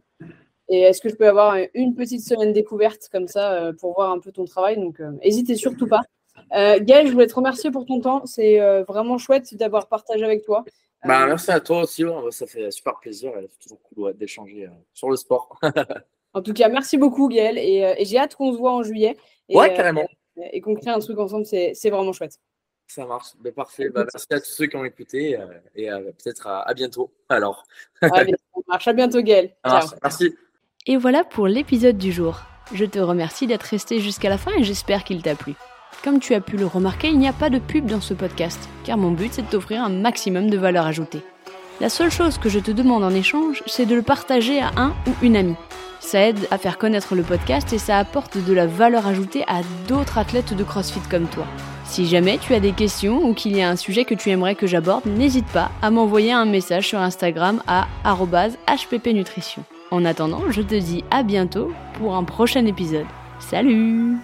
et est-ce que je peux avoir une petite semaine découverte comme ça pour voir un peu ton travail? Donc, n'hésitez surtout pas. Gaël, je voulais te remercier pour ton temps. C'est vraiment chouette d'avoir partagé avec toi. Bah, merci à toi aussi. Ça fait super plaisir. C'est toujours cool d'échanger sur le sport. <laughs> en tout cas, merci beaucoup, Gaël. Et, et j'ai hâte qu'on se voit en juillet. Et, ouais, carrément et qu'on crée un truc ensemble, c'est vraiment chouette. Ça marche, ben, parfait. Bah, merci à tous ceux qui ont écouté euh, et euh, peut-être à, bientôt. Alors. Allez, marche. À bientôt, Gaël. Merci. Et voilà pour l'épisode du jour. Je te remercie d'être resté jusqu'à la fin et j'espère qu'il t'a plu. Comme tu as pu le remarquer, il n'y a pas de pub dans ce podcast, car mon but c'est de t'offrir un maximum de valeur ajoutée. La seule chose que je te demande en échange, c'est de le partager à un ou une amie. Ça aide à faire connaître le podcast et ça apporte de la valeur ajoutée à d'autres athlètes de CrossFit comme toi. Si jamais tu as des questions ou qu'il y a un sujet que tu aimerais que j'aborde, n'hésite pas à m'envoyer un message sur Instagram à hppnutrition. En attendant, je te dis à bientôt pour un prochain épisode. Salut